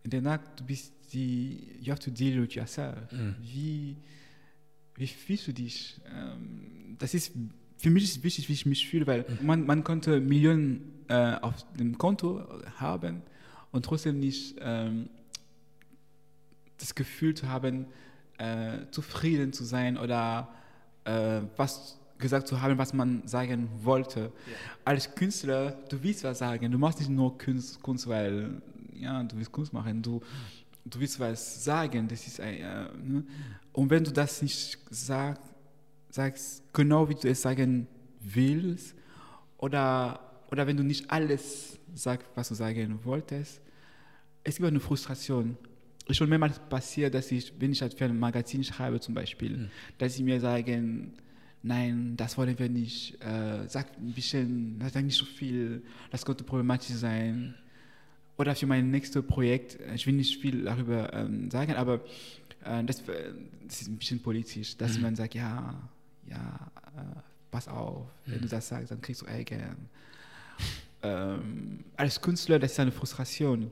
in der Nacht, du bist die, you have to deal with yourself. Mhm. Wie, wie fühlst du dich? Ähm, das ist, für mich ist es wichtig, wie ich mich fühle, weil Mhm. man, man konnte Millionen äh, auf dem Konto haben und trotzdem nicht ähm, das Gefühl zu haben, äh, zufrieden zu sein oder äh, was gesagt zu haben, was man sagen wollte. Als Künstler, du willst was sagen. Du machst nicht nur Kunst, Kunst weil ja, du willst Kunst machen. Du, du willst was sagen. Das ist ein, äh, ne? Und wenn du das nicht sag, sagst, genau wie du es sagen willst, oder, oder wenn du nicht alles sagst, was du sagen wolltest, es gibt eine Frustration. Es ist schon mehrmals passiert, dass ich, wenn ich halt für ein Magazin schreibe zum Beispiel, dass sie mir sagen, nein, das wollen wir nicht, äh, sag ein bisschen, sag nicht so viel, das könnte problematisch sein. Oder für mein nächstes Projekt, ich will nicht viel darüber ähm, sagen, aber äh, das, äh, das ist ein bisschen politisch, dass man sagt, ja, ja, äh, pass auf, wenn du das sagst, dann kriegst du Ärger. Ähm, als Künstler, das ist eine Frustration.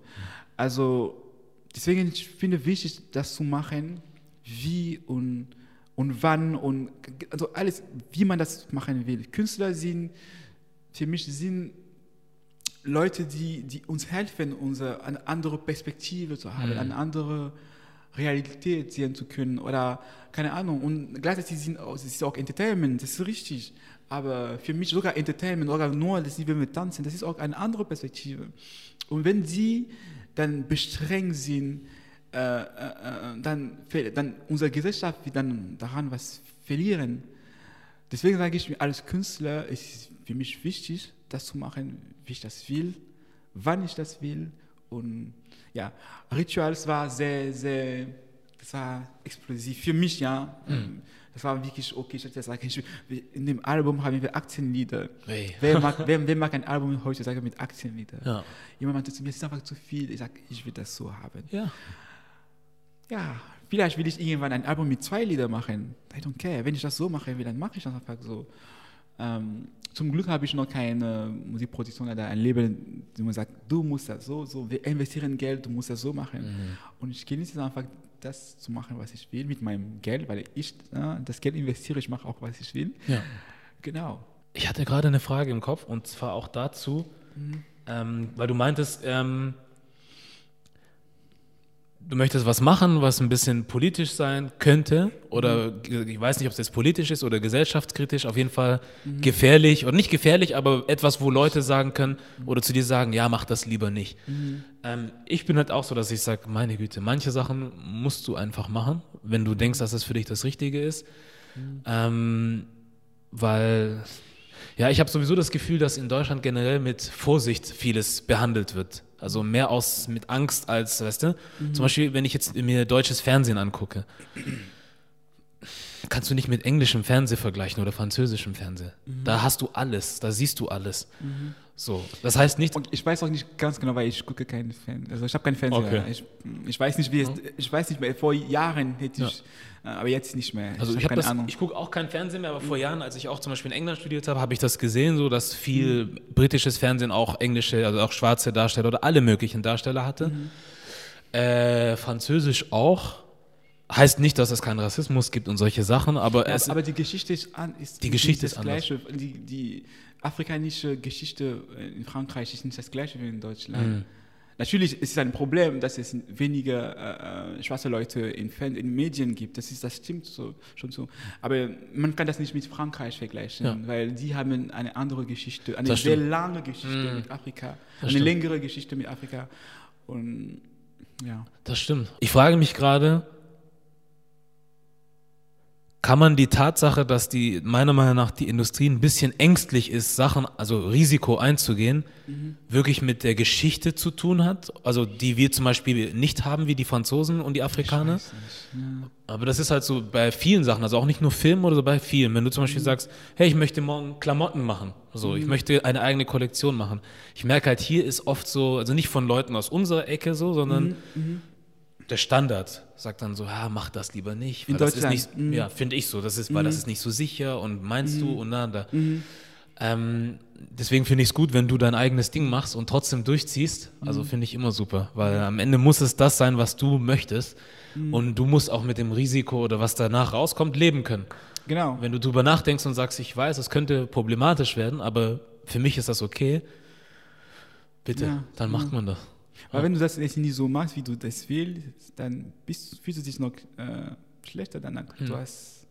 Also deswegen ich finde wichtig, das zu machen, wie und, und wann und also alles, wie man das machen will. Künstler sind für mich sind Leute, die, die uns helfen, unsere, eine andere Perspektive zu haben, Mhm. eine andere Realität sehen zu können oder keine Ahnung. Und gleichzeitig sind es ist auch Entertainment, das ist richtig. Aber für mich sogar Entertainment oder nur, dass sie wir tanzen, das ist auch eine andere Perspektive. Und wenn sie dann beschränkt sind, äh, äh, äh, dann, dann unsere Gesellschaft wird dann daran was verlieren. Deswegen sage ich mir, als Künstler es ist für mich wichtig, das zu machen, wie ich das will, wann ich das will. Und ja, Rituals war sehr, sehr, das war explosiv für mich, ja. Mhm. Das war wirklich okay. Ich hätte gesagt, ich, in dem Album haben wir 18 Lieder. Hey. Wer mag, wer, wer mag ein Album heutzutage mit 18 Liedern? Ja. Jemand meinte zu mir, es ist einfach zu viel. Ich sage, ich will das so haben. Ja. Ja, vielleicht will ich irgendwann ein Album mit zwei Liedern machen. I don't care. Wenn ich das so machen will, dann mache ich das einfach so. Ähm, zum Glück habe ich noch keine Musikproduktion oder ein Label, die mir sagt, du musst das so, so, wir investieren Geld, du musst das so machen. Mhm. Und ich genieße es einfach, das zu machen, was ich will, mit meinem Geld, weil ich äh, das Geld investiere, ich mache auch, was ich will. ja. Genau. Ich hatte gerade eine Frage im Kopf und zwar auch dazu, ähm, weil du meintest, ähm, du möchtest was machen, was ein bisschen politisch sein könnte oder ge- ich weiß nicht, ob es jetzt politisch ist oder gesellschaftskritisch, auf jeden Fall gefährlich oder nicht gefährlich, aber etwas, wo Leute sagen können oder zu dir sagen, ja, mach das lieber nicht. Ähm, ich bin halt auch so, dass ich sage, meine Güte, manche Sachen musst du einfach machen, wenn du denkst, dass es für dich das Richtige ist. Ähm, weil, ja, ich habe sowieso das Gefühl, dass in Deutschland generell mit Vorsicht vieles behandelt wird. Also mehr aus mit Angst als, weißt du, zum Beispiel, wenn ich jetzt mir deutsches Fernsehen angucke, kannst du nicht mit englischem Fernsehen vergleichen oder französischem Fernsehen. Da hast du alles, da siehst du alles. So, das heißt nicht, Und ich weiß auch nicht ganz genau, weil ich gucke keinen Fan. Also ich habe keinen Fernseher. Okay. Ich, ich weiß nicht, wie es, ich weiß nicht mehr. Vor Jahren hätte ich, äh, aber jetzt nicht mehr. Also ich, habe hab das, ich gucke auch kein Fernsehen mehr, aber vor Jahren, als ich auch zum Beispiel in England studiert habe, habe ich das gesehen, so dass viel britisches Fernsehen auch englische, also auch schwarze Darsteller oder alle möglichen Darsteller hatte. Äh, Französisch auch. Heißt nicht, dass es keinen Rassismus gibt und solche Sachen, aber es aber die Geschichte ist, an, ist Die Geschichte ist das Gleiche. Die, die afrikanische Geschichte in Frankreich ist nicht das Gleiche wie in Deutschland. Mhm. Natürlich ist es ein Problem, dass es weniger äh, schwarze Leute in, Fan, in Medien gibt. Das, ist, das stimmt so, schon so. Aber man kann das nicht mit Frankreich vergleichen, Ja. weil die haben eine andere Geschichte, eine Das sehr stimmt. lange Geschichte Mhm. mit Afrika, Das eine stimmt. längere Geschichte mit Afrika. Und ja. Das stimmt. Ich frage mich gerade, kann man die Tatsache, dass die meiner Meinung nach die Industrie ein bisschen ängstlich ist, Sachen, also Risiko einzugehen, wirklich mit der Geschichte zu tun hat, also die wir zum Beispiel nicht haben wie die Franzosen und die Afrikaner. Ja. Aber das ist halt so bei vielen Sachen, also auch nicht nur Filmen oder so, bei vielen. Wenn du zum Beispiel sagst, hey, ich möchte morgen Klamotten machen, so, ich möchte eine eigene Kollektion machen. Ich merke halt, hier ist oft so, also nicht von Leuten aus unserer Ecke so, sondern der Standard sagt dann so, ja, mach das lieber nicht. In Deutschland, nicht, ja, finde ich so, das ist, weil das ist nicht so sicher und meinst du und na, da. Ähm, deswegen finde ich es gut, wenn du dein eigenes Ding machst und trotzdem durchziehst. Also finde ich immer super, weil am Ende muss es das sein, was du möchtest. Und du musst auch mit dem Risiko oder was danach rauskommt, leben können. Genau. Wenn du drüber nachdenkst und sagst, ich weiß, es könnte problematisch werden, aber für mich ist das okay, bitte, Ja, dann macht man das. Weil wenn du das jetzt nicht so machst, wie du das willst, dann bist, fühlst du dich noch äh, schlechter danach. Du, hast,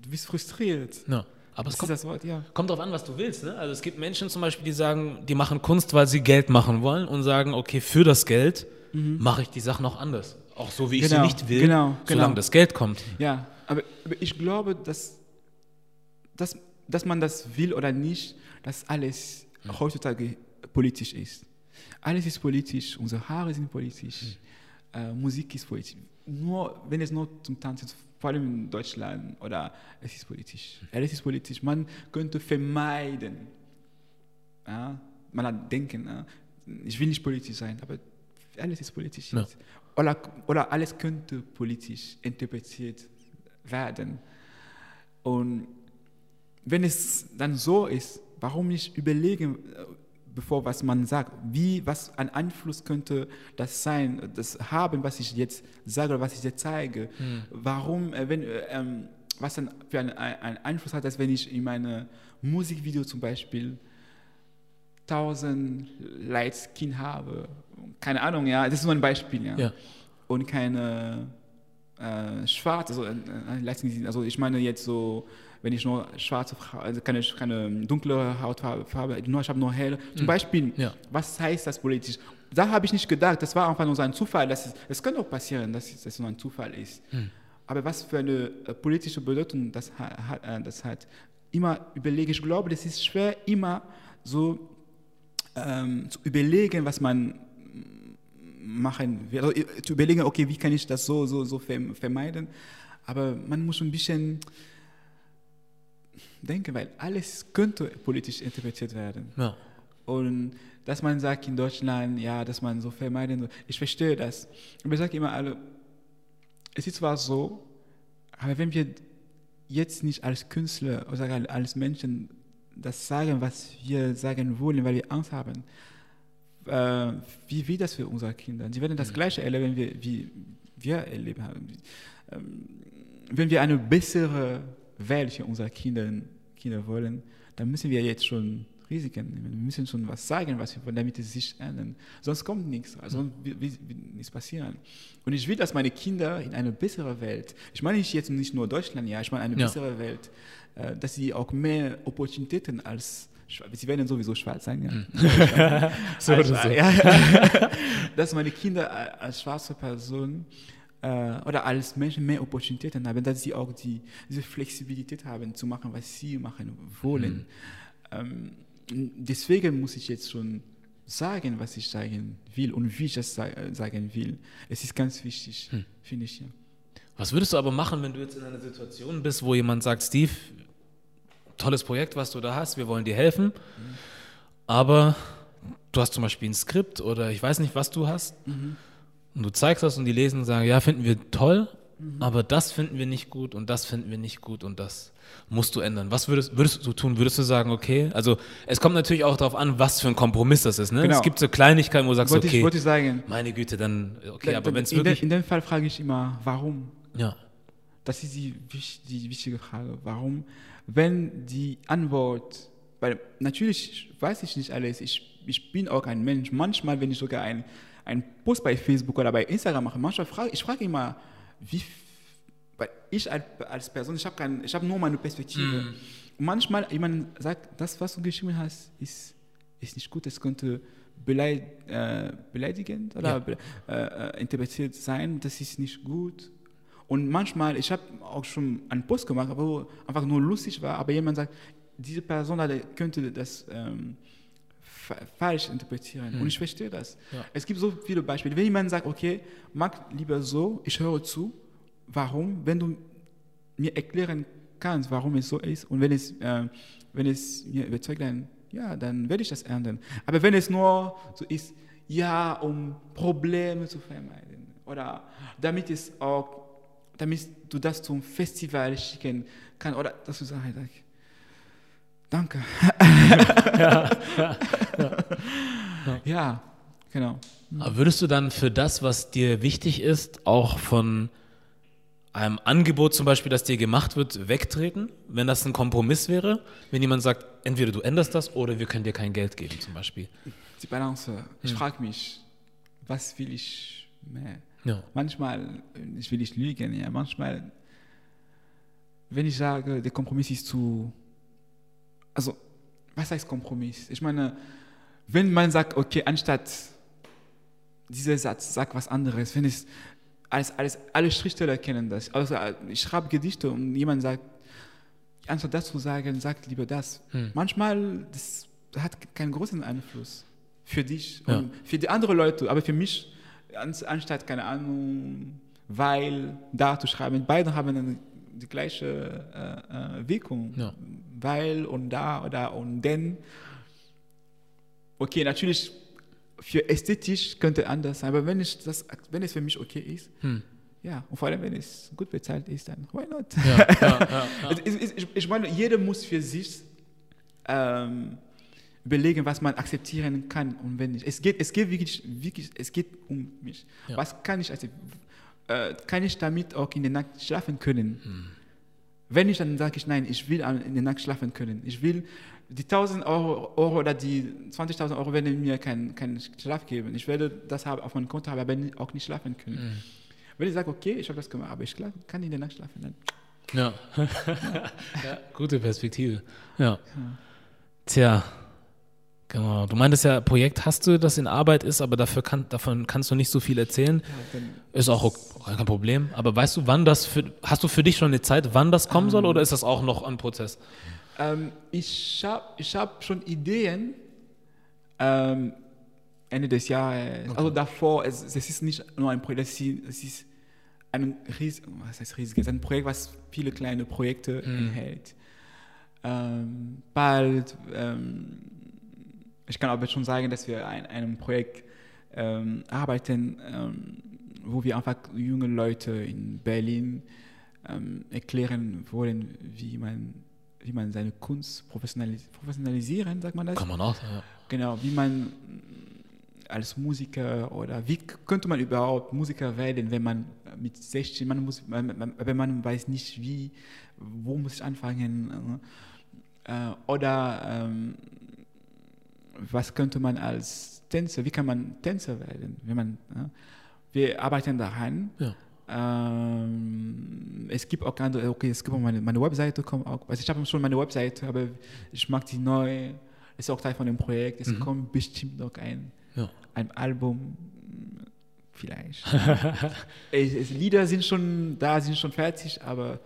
du bist frustriert. Ja. Aber es kommt, Wort, ja. kommt drauf an, was du willst. Ne? Also es gibt Menschen zum Beispiel, die sagen, die machen Kunst, weil sie Geld machen wollen und sagen, okay, für das Geld mache ich die Sachen auch anders. Auch so, wie ich Genau, sie nicht will, genau, solange genau. das Geld kommt. Ja, aber, aber ich glaube, dass, dass, dass man das will oder nicht, dass alles heutzutage politisch ist. Alles ist politisch, unsere Haare sind politisch, äh, Musik ist politisch. Nur wenn es nur zum Tanzen ist, vor allem in Deutschland, oder es ist politisch. Alles ist politisch. Man könnte vermeiden, ja, man hat denken, ja, ich will nicht politisch sein, aber alles ist politisch. Ja. Oder, oder alles könnte politisch interpretiert werden. Und wenn es dann so ist, warum nicht überlegen, äh, bevor was man sagt, wie, was ein Einfluss könnte das sein, das haben, was ich jetzt sage oder was ich jetzt zeige. Warum, äh, wenn, äh, ähm, was dann für einen, einen Einfluss hat, dass wenn ich in meinem Musikvideo zum Beispiel 1000 Lights Skin habe, keine Ahnung, ja, das ist nur ein Beispiel, ja, Ja. und keine äh, schwarz, also, äh, äh, also ich meine jetzt so, wenn ich nur schwarze, also keine, keine dunkle Hautfarbe, Farbe, nur, ich habe nur helle, zum Beispiel, Mhm. Ja. was heißt das politisch? Da habe ich nicht gedacht, das war einfach nur so ein Zufall, das, ist, das kann auch passieren, dass es- das nur ein Zufall ist. Hm. Aber was für eine äh, politische Bedeutung das hat, äh, das hat, immer überlege, ich glaube, das ist schwer, immer so ähm, zu überlegen, was man machen will. Also, äh, zu überlegen, okay, wie kann ich das so, so, so verm- vermeiden. Aber man muss ein bisschen denken, weil alles könnte politisch interpretiert werden. Ja. Und dass man sagt in Deutschland, ja, dass man so vermeiden soll. Ich verstehe das. Aber ich sage immer alle, es ist zwar so, aber wenn wir jetzt nicht als Künstler oder als Menschen das sagen, was wir sagen wollen, weil wir Angst haben, äh, wie wird das für unsere Kinder? Sie werden das Gleiche erleben, wie, wir erlebt haben. Ähm, wenn wir eine bessere Für unsere Kinder, Kinder wollen, dann müssen wir jetzt schon Risiken nehmen. Wir müssen schon was sagen, was wir wollen, damit es sich ändern. Sonst kommt nichts, also wird, wird, wird nichts passieren. Und ich will, dass meine Kinder in eine bessere Welt, ich meine ich jetzt nicht nur Deutschland, ja, ich meine eine Ja. bessere Welt, äh, dass sie auch mehr Opportunitäten als Sie werden sowieso schwarz sein, ja. So als, oder so. Ja, dass meine Kinder als schwarze Person äh, oder als Menschen mehr Opportunitäten haben, dass sie auch die, diese Flexibilität haben, zu machen, was sie machen wollen. Ähm, deswegen muss ich jetzt schon sagen, was ich sagen will und wie ich das äh, sagen will. Es ist ganz wichtig, finde ich. Ja. Was würdest du aber machen, wenn du jetzt in einer Situation bist, wo jemand sagt, Steve, tolles Projekt, was du da hast, wir wollen dir helfen, aber du hast zum Beispiel ein Skript oder ich weiß nicht, was du hast und du zeigst das und die lesen und sagen, ja, finden wir toll, aber das finden wir nicht gut und das finden wir nicht gut und das musst du ändern. Was würdest, würdest du tun? Würdest du sagen, okay, also es kommt natürlich auch darauf an, was für ein Kompromiss das ist. Ne? Genau. Es gibt so Kleinigkeiten, wo du sagst, Wollte, okay, ich, wollte ich sagen, meine Güte, dann, okay, aber dann- wenn es wirklich, in dem Fall frage ich immer, warum? ja, Das ist die, die wichtige Frage. Warum? Wenn die Antwort, weil natürlich weiß ich nicht alles, ich, ich bin auch ein Mensch. Manchmal, wenn ich sogar ein, ein Post bei Facebook oder bei Instagram mache, manchmal frage ich frage immer, wie, weil ich als, Person, ich habe habe nur meine Perspektive. Und manchmal jemand sagt, das, was du geschrieben hast, ist, ist nicht gut, es könnte beleid, äh, beleidigend oder Ja. äh, äh, interpretiert sein, das ist nicht gut. Und manchmal, ich habe auch schon einen Post gemacht, wo einfach nur lustig war, aber jemand sagt, diese Person da, könnte das ähm, falsch interpretieren. Und ich verstehe das. Ja. Es gibt so viele Beispiele. Wenn jemand sagt, okay, mach lieber so, ich höre zu, warum, wenn du mir erklären kannst, warum es so ist und wenn es, äh, wenn es mir überzeugt, dann, ja, dann werde ich das ändern. Aber wenn es nur so ist, ja, um Probleme zu vermeiden oder damit es auch, damit du das zum Festival schicken kannst oder dass du sagst, danke. ja, genau. Aber würdest du dann für das, was dir wichtig ist, auch von einem Angebot zum Beispiel, das dir gemacht wird, wegtreten, wenn das ein Kompromiss wäre? Wenn jemand sagt, entweder du änderst das oder wir können dir kein Geld geben zum Beispiel. Die Balance. Ich frage mich, was will ich mehr? Ja. Manchmal, ich will nicht lügen, ja, manchmal, wenn ich sage, der Kompromiss ist zu, also, was heißt Kompromiss? Ich meine, wenn man sagt, okay, anstatt dieser Satz, sag was anderes, wenn es, alles, alles, alle Schriftsteller kennen das, also ich schreibe Gedichte und jemand sagt, anstatt das zu sagen, sagt lieber das. Hm. Manchmal, das hat keinen großen Einfluss für dich Ja. und für die anderen Leute, aber für mich, ans- anstatt, keine Ahnung, weil, da zu schreiben, beide haben eine, die gleiche äh, äh, Wirkung. Ja. Weil und da oder und denn. Okay, natürlich, für ästhetisch könnte anders sein, aber wenn, ich das, wenn es für mich okay ist, Hm. ja, und vor allem, wenn es gut bezahlt ist, dann why not? Ja, ja, Ich, ich meine, jeder muss für sich ähm, überlegen, was man akzeptieren kann und wenn nicht. Es geht, es geht wirklich, wirklich es geht um mich. Was kann ich, akzep- äh, kann ich damit auch in der Nacht schlafen können? Wenn nicht, dann sage ich nein, ich will in der Nacht schlafen können. Ich will die 1000 Euro, Euro oder die 20.000 Euro werden mir keinen kein Schlaf geben. Ich werde das haben, auf meinem Konto haben, aber auch nicht schlafen können. Mhm. Wenn ich sage, okay, ich habe das gemacht, aber ich kann in der Nacht schlafen, dann. Ja. ja. gute Perspektive. Ja. Tja. Genau. Du meintest ja, Projekt hast du, das in Arbeit ist, aber dafür kann, davon kannst du nicht so viel erzählen. Ja, ist auch kein Problem. Aber weißt du, wann das für, hast du für dich schon eine Zeit, wann das kommen soll, ähm, oder ist das auch noch ein Prozess? Ähm, ich habe ich hab schon Ideen ähm, Ende des Jahres. Okay. Also davor, es, es, ist nicht nur ein Projekt, es ist, es ist ein, ries, was heißt riesiges, ein Projekt, was viele kleine Projekte mhm. enthält. Ähm, bald, ähm, ich kann aber schon sagen, dass wir an einem Projekt ähm, arbeiten, ähm, wo wir einfach junge Leute in Berlin ähm, erklären wollen, wie man wie man seine Kunst professionalis professionalisieren, sagt man das? Kann man auch, ja. Genau, wie man als Musiker oder wie könnte man überhaupt Musiker werden, wenn man mit 16, man muss, wenn man weiß nicht wie, wo muss ich anfangen äh, oder ähm, was könnte man als Tänzer, wie kann man Tänzer werden, wenn man, äh, wir arbeiten daran. Ja ähm, es gibt auch andere, okay, es gibt auch meine, meine Webseite, kommt auch, also ich habe schon meine Webseite, aber ich mag die neu, ist auch Teil von dem Projekt, es mhm. kommt bestimmt noch ein, ja. ein Album, vielleicht. es, es, Lieder sind schon da, sind schon fertig, aber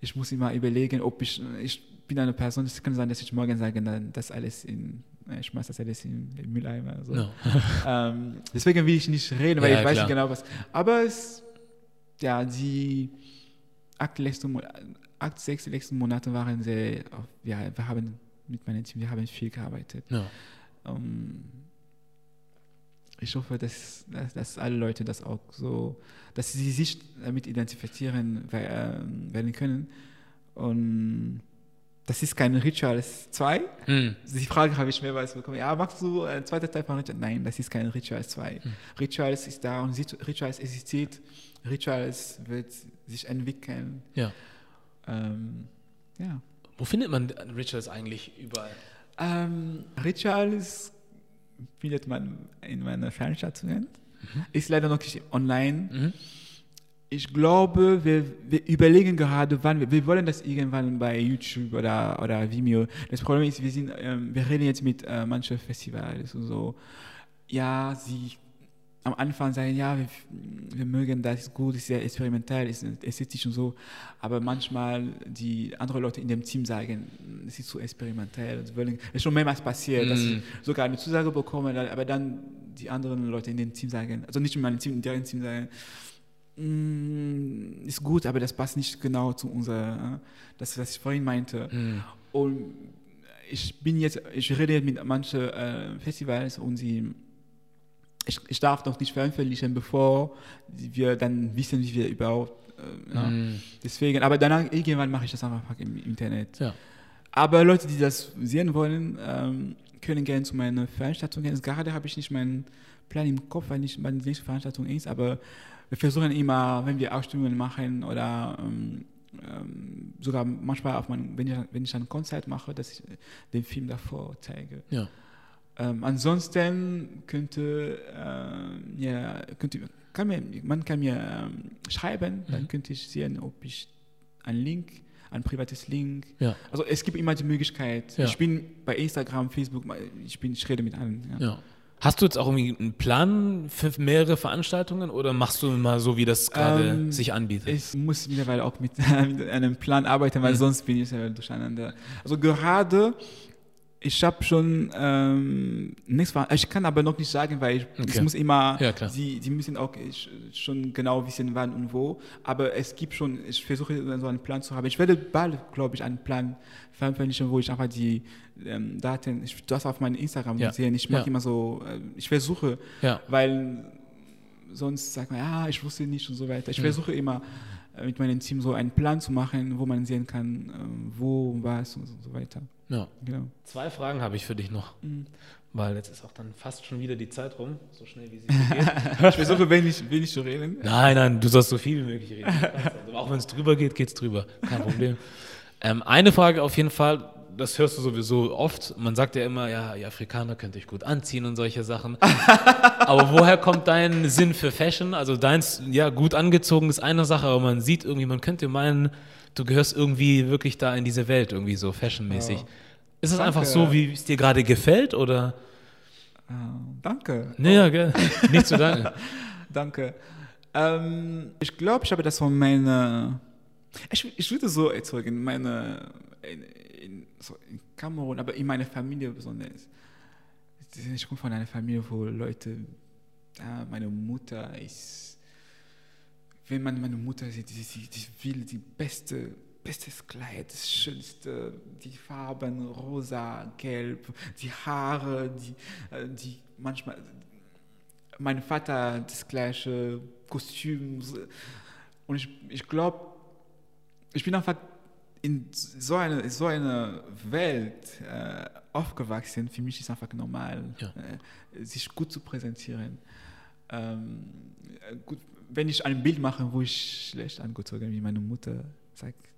ich muss immer überlegen, ob ich, ich bin eine Person, es kann sein, dass ich morgen sage, dann das alles in, ich schmeiß das alles in den Mülleimer. So. No. ähm, deswegen will ich nicht reden, weil ja, ich weiß nicht genau was. Aber es ja, die acht, letzten, acht, sechs letzten Monate waren sehr, ja, wir haben mit meinem Team, wir haben viel gearbeitet. Um, ähm, ich hoffe, dass, dass, dass, alle Leute das auch so, dass sie sich damit identifizieren ähm, werden können. Und das ist kein Rituals 2. Hm. Die Frage habe ich mehrmals bekommen. Ja, magst du ein zweiter Teil von Rituals? Nein, das ist kein Rituals 2. Hm. Rituals ist da und Rituals existiert Rituals wird sich entwickeln. Ja. Ähm, ja. Wo findet man Rituals eigentlich überall? Ähm, Rituals findet man in meinen Veranstaltungen. Mhm. Ist leider noch nicht online. Mhm. Ich glaube, wir, wir, überlegen gerade, wann wir, wir wollen das irgendwann bei YouTube oder, oder Vimeo. Das Problem ist, wir, sind, ähm, wir reden jetzt mit äh, manchen Festivals und so. Ja, sie am Anfang sagen, ja, wir, wir mögen das, ist gut, ist sehr experimentell, ist ästhetisch und so, aber manchmal die anderen Leute in dem Team sagen, es ist zu experimentell, es ist schon mehrmals passiert, mm. dass ich sogar eine Zusage bekomme, aber dann die anderen Leute in dem Team sagen, also nicht in meinem Team, in deren Team sagen, mm, ist gut, aber das passt nicht genau zu unserer, das, was ich vorhin meinte. Mm. Und ich bin jetzt, ich rede jetzt mit manchen äh, Festivals und sie ich, ich darf noch nicht veröffentlichen, bevor wir dann wissen, wie wir überhaupt. Äh, ja. mm. Deswegen, aber danach irgendwann mache ich das einfach im Internet. Ja. Aber Leute, die das sehen wollen, ähm, können gerne zu meiner Veranstaltung gehen. Gerade habe ich nicht meinen Plan im Kopf, weil nicht meine nächste Veranstaltung ist, aber wir versuchen immer, wenn wir Ausstellungen machen oder ähm, ähm, sogar manchmal, auf mein, wenn, ich, wenn ich ein Konzert mache, dass ich den Film davor zeige. Ja. Ähm, ansonsten könnte, äh, ja, könnte kann mir, man kann mir ähm, schreiben, mhm. dann könnte ich sehen, ob ich einen Link, ein privates Link. Ja. Also es gibt immer die Möglichkeit. Ja. Ich bin bei Instagram, Facebook, ich, bin, ich rede mit allen. Ja. ja. Hast du jetzt auch irgendwie einen Plan für mehrere Veranstaltungen oder machst du mal so, wie das gerade ähm, sich anbietet? Ich muss mittlerweile auch mit, mit einem Plan arbeiten, weil mhm. sonst bin ich ja durcheinander. Also gerade ich habe schon ähm, nichts Ich kann aber noch nicht sagen, weil ich, okay. ich muss immer, ja, sie, sie müssen auch schon genau wissen, wann und wo. Aber es gibt schon, ich versuche so einen Plan zu haben. Ich werde bald, glaube ich, einen Plan veröffentlichen, wo ich einfach die ähm, Daten, ich das auf meinem Instagram ja. sehen. Ich mache ja. immer so, äh, ich versuche, weil sonst sagt man, ja, ich wusste nicht und so weiter. Ich mhm. versuche immer äh, mit meinem Team so einen Plan zu machen, wo man sehen kann, äh, wo, was und so weiter. Ja. Genau. Zwei Fragen habe ich für dich noch. Mhm. Weil jetzt ist auch dann fast schon wieder die Zeit rum, so schnell wie sie geht. ich versuche wenig, wenig zu reden. Nein, nein, du sollst so viel wie möglich reden. Also auch wenn es drüber geht, geht es drüber. Kein Problem. ähm, eine Frage auf jeden Fall, das hörst du sowieso oft. Man sagt ja immer, ja, ihr Afrikaner könnt euch gut anziehen und solche Sachen. aber woher kommt dein Sinn für Fashion? Also deins, ja, gut angezogen ist eine Sache, aber man sieht irgendwie, man könnte meinen, du gehörst irgendwie wirklich da in diese Welt, irgendwie so fashionmäßig. Ja. Ist es einfach so, wie es dir gerade gefällt, oder? Uh, danke. Nee, ja, gell. Nicht zu danken. danke. Ähm, ich glaube, ich habe das von meiner. Ich, ich würde so erzeugen, meine. In, in, so in Kamerun, aber in meiner Familie besonders. Ich komme von einer Familie, wo Leute. Ja, meine Mutter ist. Wenn man meine Mutter sieht, die, die, die will die beste bestes Kleid, das schönste, die Farben rosa, gelb, die Haare, die, äh, die manchmal, mein Vater das gleiche Kostüm. Und ich, ich glaube, ich bin einfach in so eine, so eine Welt äh, aufgewachsen. Für mich ist es einfach normal, ja. äh, sich gut zu präsentieren. Ähm, gut, wenn ich ein Bild mache, wo ich schlecht angezogen bin, wie meine Mutter sagt,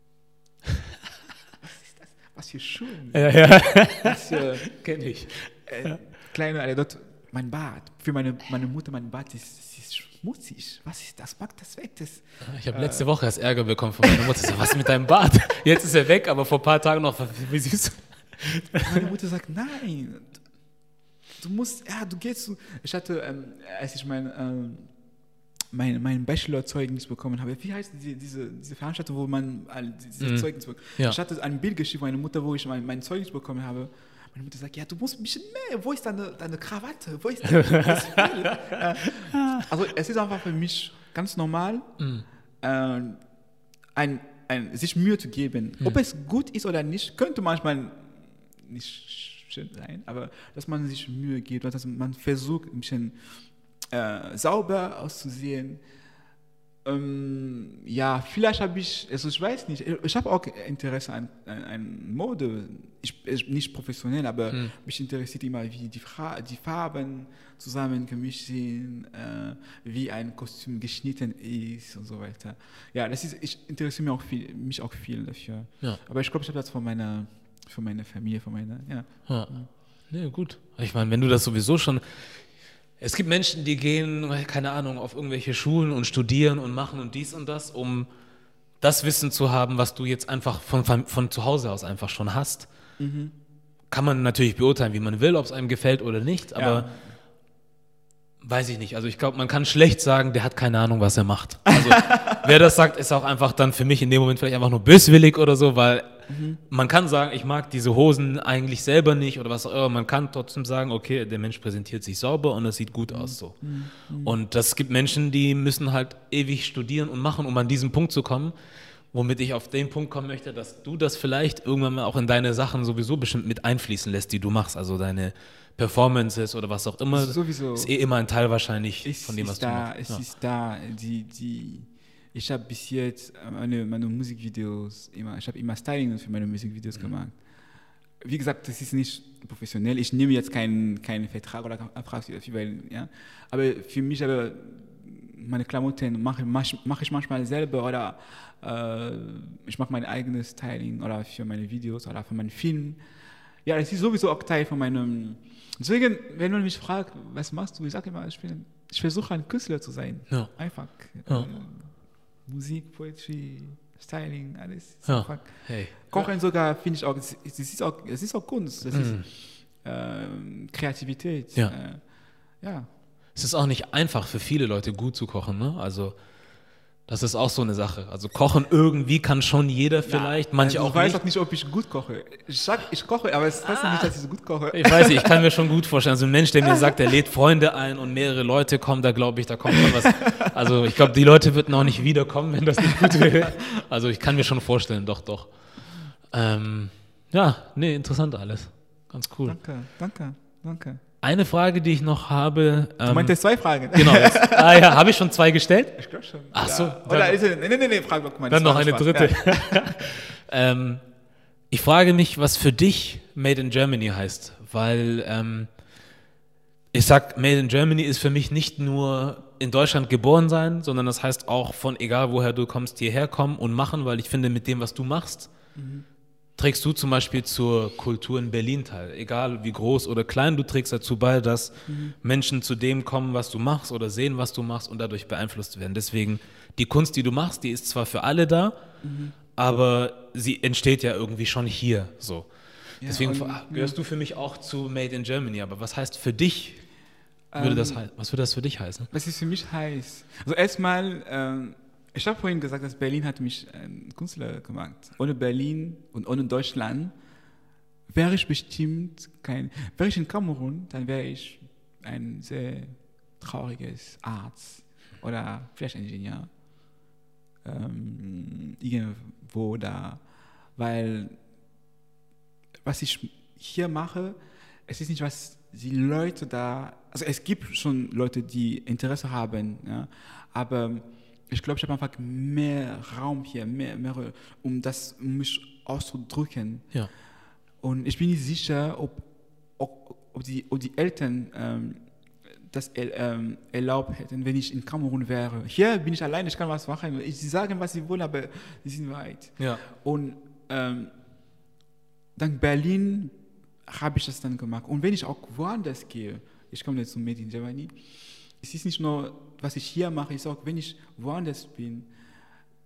was ist das? Was für Schuhe? Ja, ja. Das äh, kenne ich. Äh, kleine Anekdote. Mein Bart, für meine, meine Mutter, mein Bart ist, ist schmutzig. Was ist das? Mag das weg? Das, ich habe äh, letzte Woche erst Ärger bekommen von meiner Mutter. So, was ist mit deinem Bart? Jetzt ist er weg, aber vor ein paar Tagen noch. Wie süß. Meine Mutter sagt, nein, du musst, ja, du gehst zu. Ich hatte, ähm, als ich mein, ähm, mein, mein Bachelor-Zeugnis bekommen habe. Wie heißt diese, diese, diese Veranstaltung, wo man diese mm. Zeugnis bekommt? Ja. Ich hatte ein Bild geschrieben, meine Mutter, wo ich mein, mein Zeugnis bekommen habe. Meine Mutter sagt, ja, du musst ein bisschen mehr. Wo ist deine, deine Krawatte? Wo ist deine, Also es ist einfach für mich ganz normal, mm. äh, ein, ein, sich Mühe zu geben. Mm. Ob es gut ist oder nicht, könnte manchmal nicht schön sein, aber dass man sich Mühe gibt, dass man versucht, ein bisschen äh, sauber auszusehen. Ähm, ja, vielleicht habe ich, also ich weiß nicht, ich habe auch Interesse an, an, an Mode, ich, nicht professionell, aber hm. mich interessiert immer, wie die, die Farben zusammengemischt sind, äh, wie ein Kostüm geschnitten ist und so weiter. Ja, das ist, ich interessiere mich auch viel, mich auch viel dafür. Ja. Aber ich glaube, ich habe das von meiner, von meiner Familie, von meiner, ja. ja. ja. gut. Ich meine, wenn du das sowieso schon es gibt Menschen, die gehen, keine Ahnung, auf irgendwelche Schulen und studieren und machen und dies und das, um das Wissen zu haben, was du jetzt einfach von, von, von zu Hause aus einfach schon hast. Mhm. Kann man natürlich beurteilen, wie man will, ob es einem gefällt oder nicht, aber ja. weiß ich nicht. Also ich glaube, man kann schlecht sagen, der hat keine Ahnung, was er macht. Also wer das sagt, ist auch einfach dann für mich in dem Moment vielleicht einfach nur böswillig oder so, weil Mhm. Man kann sagen, ich mag diese Hosen eigentlich selber nicht oder was auch immer. Man kann trotzdem sagen, okay, der Mensch präsentiert sich sauber und es sieht gut aus so. Mhm. mhm. Und das gibt Menschen, die müssen halt ewig studieren und machen, um an diesen Punkt zu kommen. Womit ich auf den Punkt kommen möchte, dass du das vielleicht irgendwann mal auch in deine Sachen sowieso bestimmt mit einfließen lässt, die du machst. Also deine Performances oder was auch immer. Sowieso. Ist eh immer ein Teil wahrscheinlich ist, von dem, was da, du machst. Es ja. ist da, die, die ich habe bis jetzt meine, meine Musikvideos immer, ich habe immer Styling für meine Musikvideos mhm. gemacht. Wie gesagt, das ist nicht professionell. Ich nehme jetzt keinen, keinen Vertrag oder Antrag dafür, weil, ja. Aber für mich, aber meine Klamotten mache, mache ich manchmal selber oder äh, ich mache mein eigenes Styling oder für meine Videos oder für meinen Film. Ja, das ist sowieso auch Teil von meinem. Deswegen, wenn man mich fragt, was machst du, ich sage immer, ich, ich versuche ein Künstler zu sein. Ja. Einfach. Ja. Musik, Poetry, Styling, alles. Ja. Hey. Kochen sogar finde ich auch, es ist auch, es ist auch Kunst, das mm. ist äh, Kreativität. Ja. Äh, ja. Es ist auch nicht einfach für viele Leute gut zu kochen, ne? Also das ist auch so eine Sache. Also kochen irgendwie kann schon jeder vielleicht, ja, manche also auch nicht. Ich weiß auch nicht, ob ich gut koche. Ich sag, ich koche, aber es heißt ah. nicht, dass ich so gut koche. Ich weiß nicht, ich kann mir schon gut vorstellen. Also ein Mensch, der mir sagt, der lädt Freunde ein und mehrere Leute kommen, da glaube ich, da kommt schon was. Also ich glaube, die Leute würden auch nicht wiederkommen, wenn das nicht gut wäre. Also ich kann mir schon vorstellen, doch, doch. Ähm, ja, nee, interessant alles. Ganz cool. Danke, danke, danke. Eine Frage, die ich noch habe. Ähm, du meintest zwei Fragen. Genau. Jetzt, ah ja, habe ich schon zwei gestellt? Ich glaube schon. Ach so. Ja. Oder ist, nee, nee, nee, frag mal. Dann noch eine Spaß. dritte. Ja. ähm, ich frage mich, was für dich Made in Germany heißt, weil ähm, ich sag, Made in Germany ist für mich nicht nur in Deutschland geboren sein, sondern das heißt auch von egal woher du kommst, hierher kommen und machen, weil ich finde, mit dem, was du machst, mhm trägst du zum Beispiel zur Kultur in Berlin teil? Egal wie groß oder klein, du trägst dazu bei, dass mhm. Menschen zu dem kommen, was du machst oder sehen, was du machst und dadurch beeinflusst werden. Deswegen, die Kunst, die du machst, die ist zwar für alle da, mhm. aber sie entsteht ja irgendwie schon hier so. Ja, Deswegen und, gehörst du für mich auch zu Made in Germany. Aber was heißt für dich, würde das, ähm, was würde das für dich heißen? Was ist für mich heiß? Also erstmal, ähm, ich habe vorhin gesagt, dass Berlin hat mich ein Künstler gemacht. Ohne Berlin und ohne Deutschland wäre ich bestimmt kein. Wäre ich in Kamerun, dann wäre ich ein sehr trauriges Arzt oder vielleicht Ingenieur. Ähm, irgendwo da. Weil was ich hier mache, es ist nicht, was die Leute da. Also es gibt schon Leute, die Interesse haben, ja, aber ich glaube, ich habe einfach mehr Raum hier, mehr, mehr um das um mich auszudrücken. Ja. Und ich bin nicht sicher, ob, ob, ob, die, ob die Eltern ähm, das ähm, erlaubt hätten, wenn ich in Kamerun wäre. Hier bin ich allein, ich kann was machen. Sie sagen, was sie wollen, aber sie sind weit. Ja. Und ähm, dank Berlin habe ich das dann gemacht. Und wenn ich auch woanders gehe, ich komme jetzt zum Made in Germany, es ist nicht nur was ich hier mache, ist auch, wenn ich woanders bin,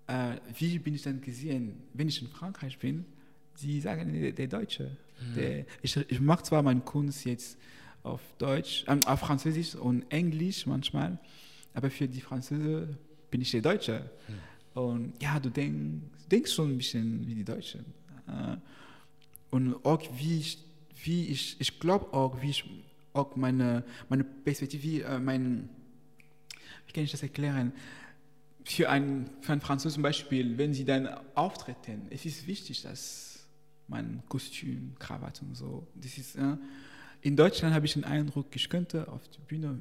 äh, wie bin ich dann gesehen? Wenn ich in Frankreich bin, sie sagen, der, der Deutsche. Mhm. Der, ich, ich mache zwar meine Kunst jetzt auf Deutsch, äh, auf Französisch und Englisch manchmal, aber für die Französen bin ich der Deutsche. Mhm. Und ja, du denk, denkst schon ein bisschen wie die Deutschen. Äh, und auch wie ich, wie ich, ich glaube auch, wie ich auch meine, meine Perspektive, äh, mein, wie kann ich das erklären? Für einen, für einen Franzosen zum Beispiel, wenn sie dann auftreten, es ist wichtig, dass man Kostüm, Krawatte und so, das ist, äh, in Deutschland habe ich den Eindruck, ich könnte auf der Bühne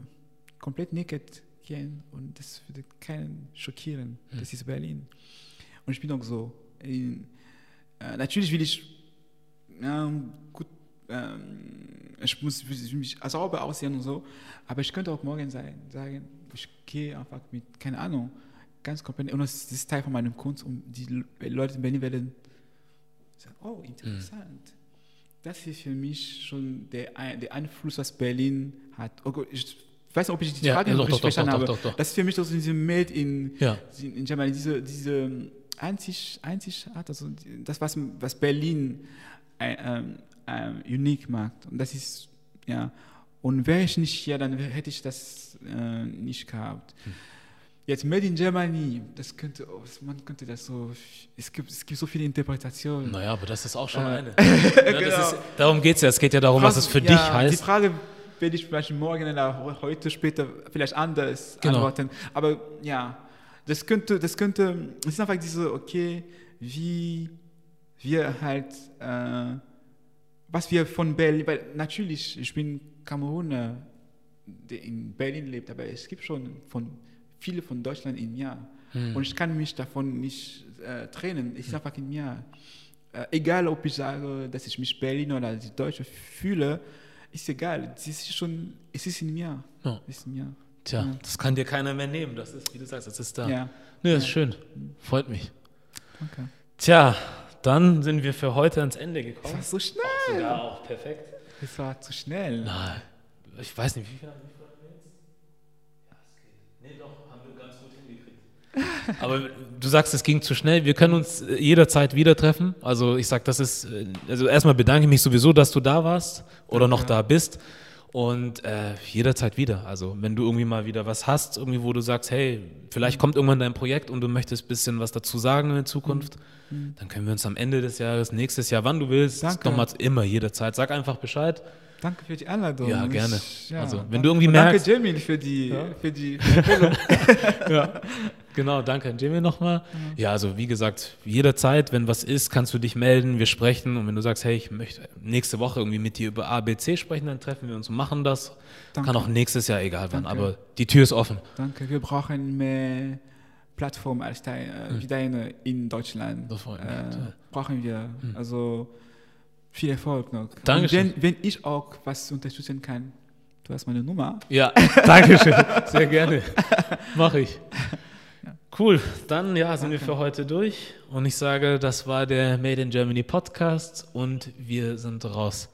komplett naked gehen und das würde keinen schockieren. Mhm. Das ist Berlin. Und ich bin auch so. In, äh, natürlich will ich ja, gut ähm, ich muss mich sauber aussehen und so, aber ich könnte auch morgen sein, sagen, ich gehe einfach mit, keine Ahnung, ganz komplett, und das ist Teil von meinem Kunst und die Leute in Berlin werden sagen, oh, interessant. Mhm. Das ist für mich schon der, der Einfluss, was Berlin hat. Oh ich weiß nicht, ob ich die Frage ja, richtig verstanden habe. Doch, doch, doch. Das ist für mich so diese Made in, ja. in Germany, diese, diese einzig, einzig also das, was, was Berlin äh, ähm, ähm, unique macht. Und das ist, ja, und wäre ich nicht hier, dann hätte ich das äh, nicht gehabt. Hm. Jetzt Made in Germany, das könnte, oh, man könnte das so, es gibt, es gibt so viele Interpretationen. Naja, aber das ist auch schon äh, eine. ja, genau. ist, darum geht es ja, es geht ja darum, Frage, was es für ja, dich heißt. Die Frage werde ich vielleicht morgen oder heute später vielleicht anders genau. antworten. Aber ja, das könnte, das könnte, es ist einfach diese, okay, wie wir halt äh, was wir von Berlin, weil natürlich, ich bin Kameruner, der in Berlin lebt, aber es gibt schon von, viele von Deutschland in mir. Hm. Und ich kann mich davon nicht äh, trennen. Es ist hm. einfach in mir. Äh, egal, ob ich sage, dass ich mich Berlin oder die Deutsche fühle, ist egal. Es ist schon, es ist in mir. Ja. ist in mir. Tja, ja. das kann dir keiner mehr nehmen. Das ist, wie du sagst, das ist da. Ja. Nee, das ist schön. Freut mich. Danke. Tja, dann sind wir für heute ans Ende gekommen. Das war so schnell. Auch sogar auch perfekt. Das war zu schnell. Nein, ich weiß nicht, wie viel haben wir jetzt? Ja, es geht. Nee, doch, haben wir ganz gut hingekriegt. Aber du sagst, es ging zu schnell. Wir können uns äh, jederzeit wieder treffen. Also ich sag, das ist, äh, also erstmal bedanke ich mich sowieso, dass du da warst oder noch da bist. Und äh, jederzeit wieder. Also wenn du irgendwie mal wieder was hast, irgendwie wo du sagst, hey, vielleicht kommt irgendwann dein Projekt und du möchtest ein bisschen was dazu sagen in Zukunft, mhm. dann können wir uns am Ende des Jahres, nächstes Jahr, wann du willst, nochmal immer jederzeit. Sag einfach Bescheid. Danke für die Einladung. Ja, gerne. Ich, ja, also wenn danke, du irgendwie merkst. Danke Jamil für die, ja. für die Empfehlung. ja. Genau, danke an Jimmy nochmal. Mhm. Ja, also wie gesagt, jederzeit, wenn was ist, kannst du dich melden, wir sprechen und wenn du sagst, hey, ich möchte nächste Woche irgendwie mit dir über ABC sprechen, dann treffen wir uns und machen das. Danke. Kann auch nächstes Jahr egal werden, aber die Tür ist offen. Danke, wir brauchen mehr Plattformen als deine, mhm. wie deine in Deutschland. Das freut mich. Äh, brauchen wir. Mhm. Also viel Erfolg noch. Dankeschön. Wenn, wenn ich auch was unterstützen kann, du hast meine Nummer. Ja, Dankeschön. Sehr gerne. Mache ich. Cool, dann ja, sind Danke. wir für heute durch und ich sage, das war der Made in Germany Podcast und wir sind raus.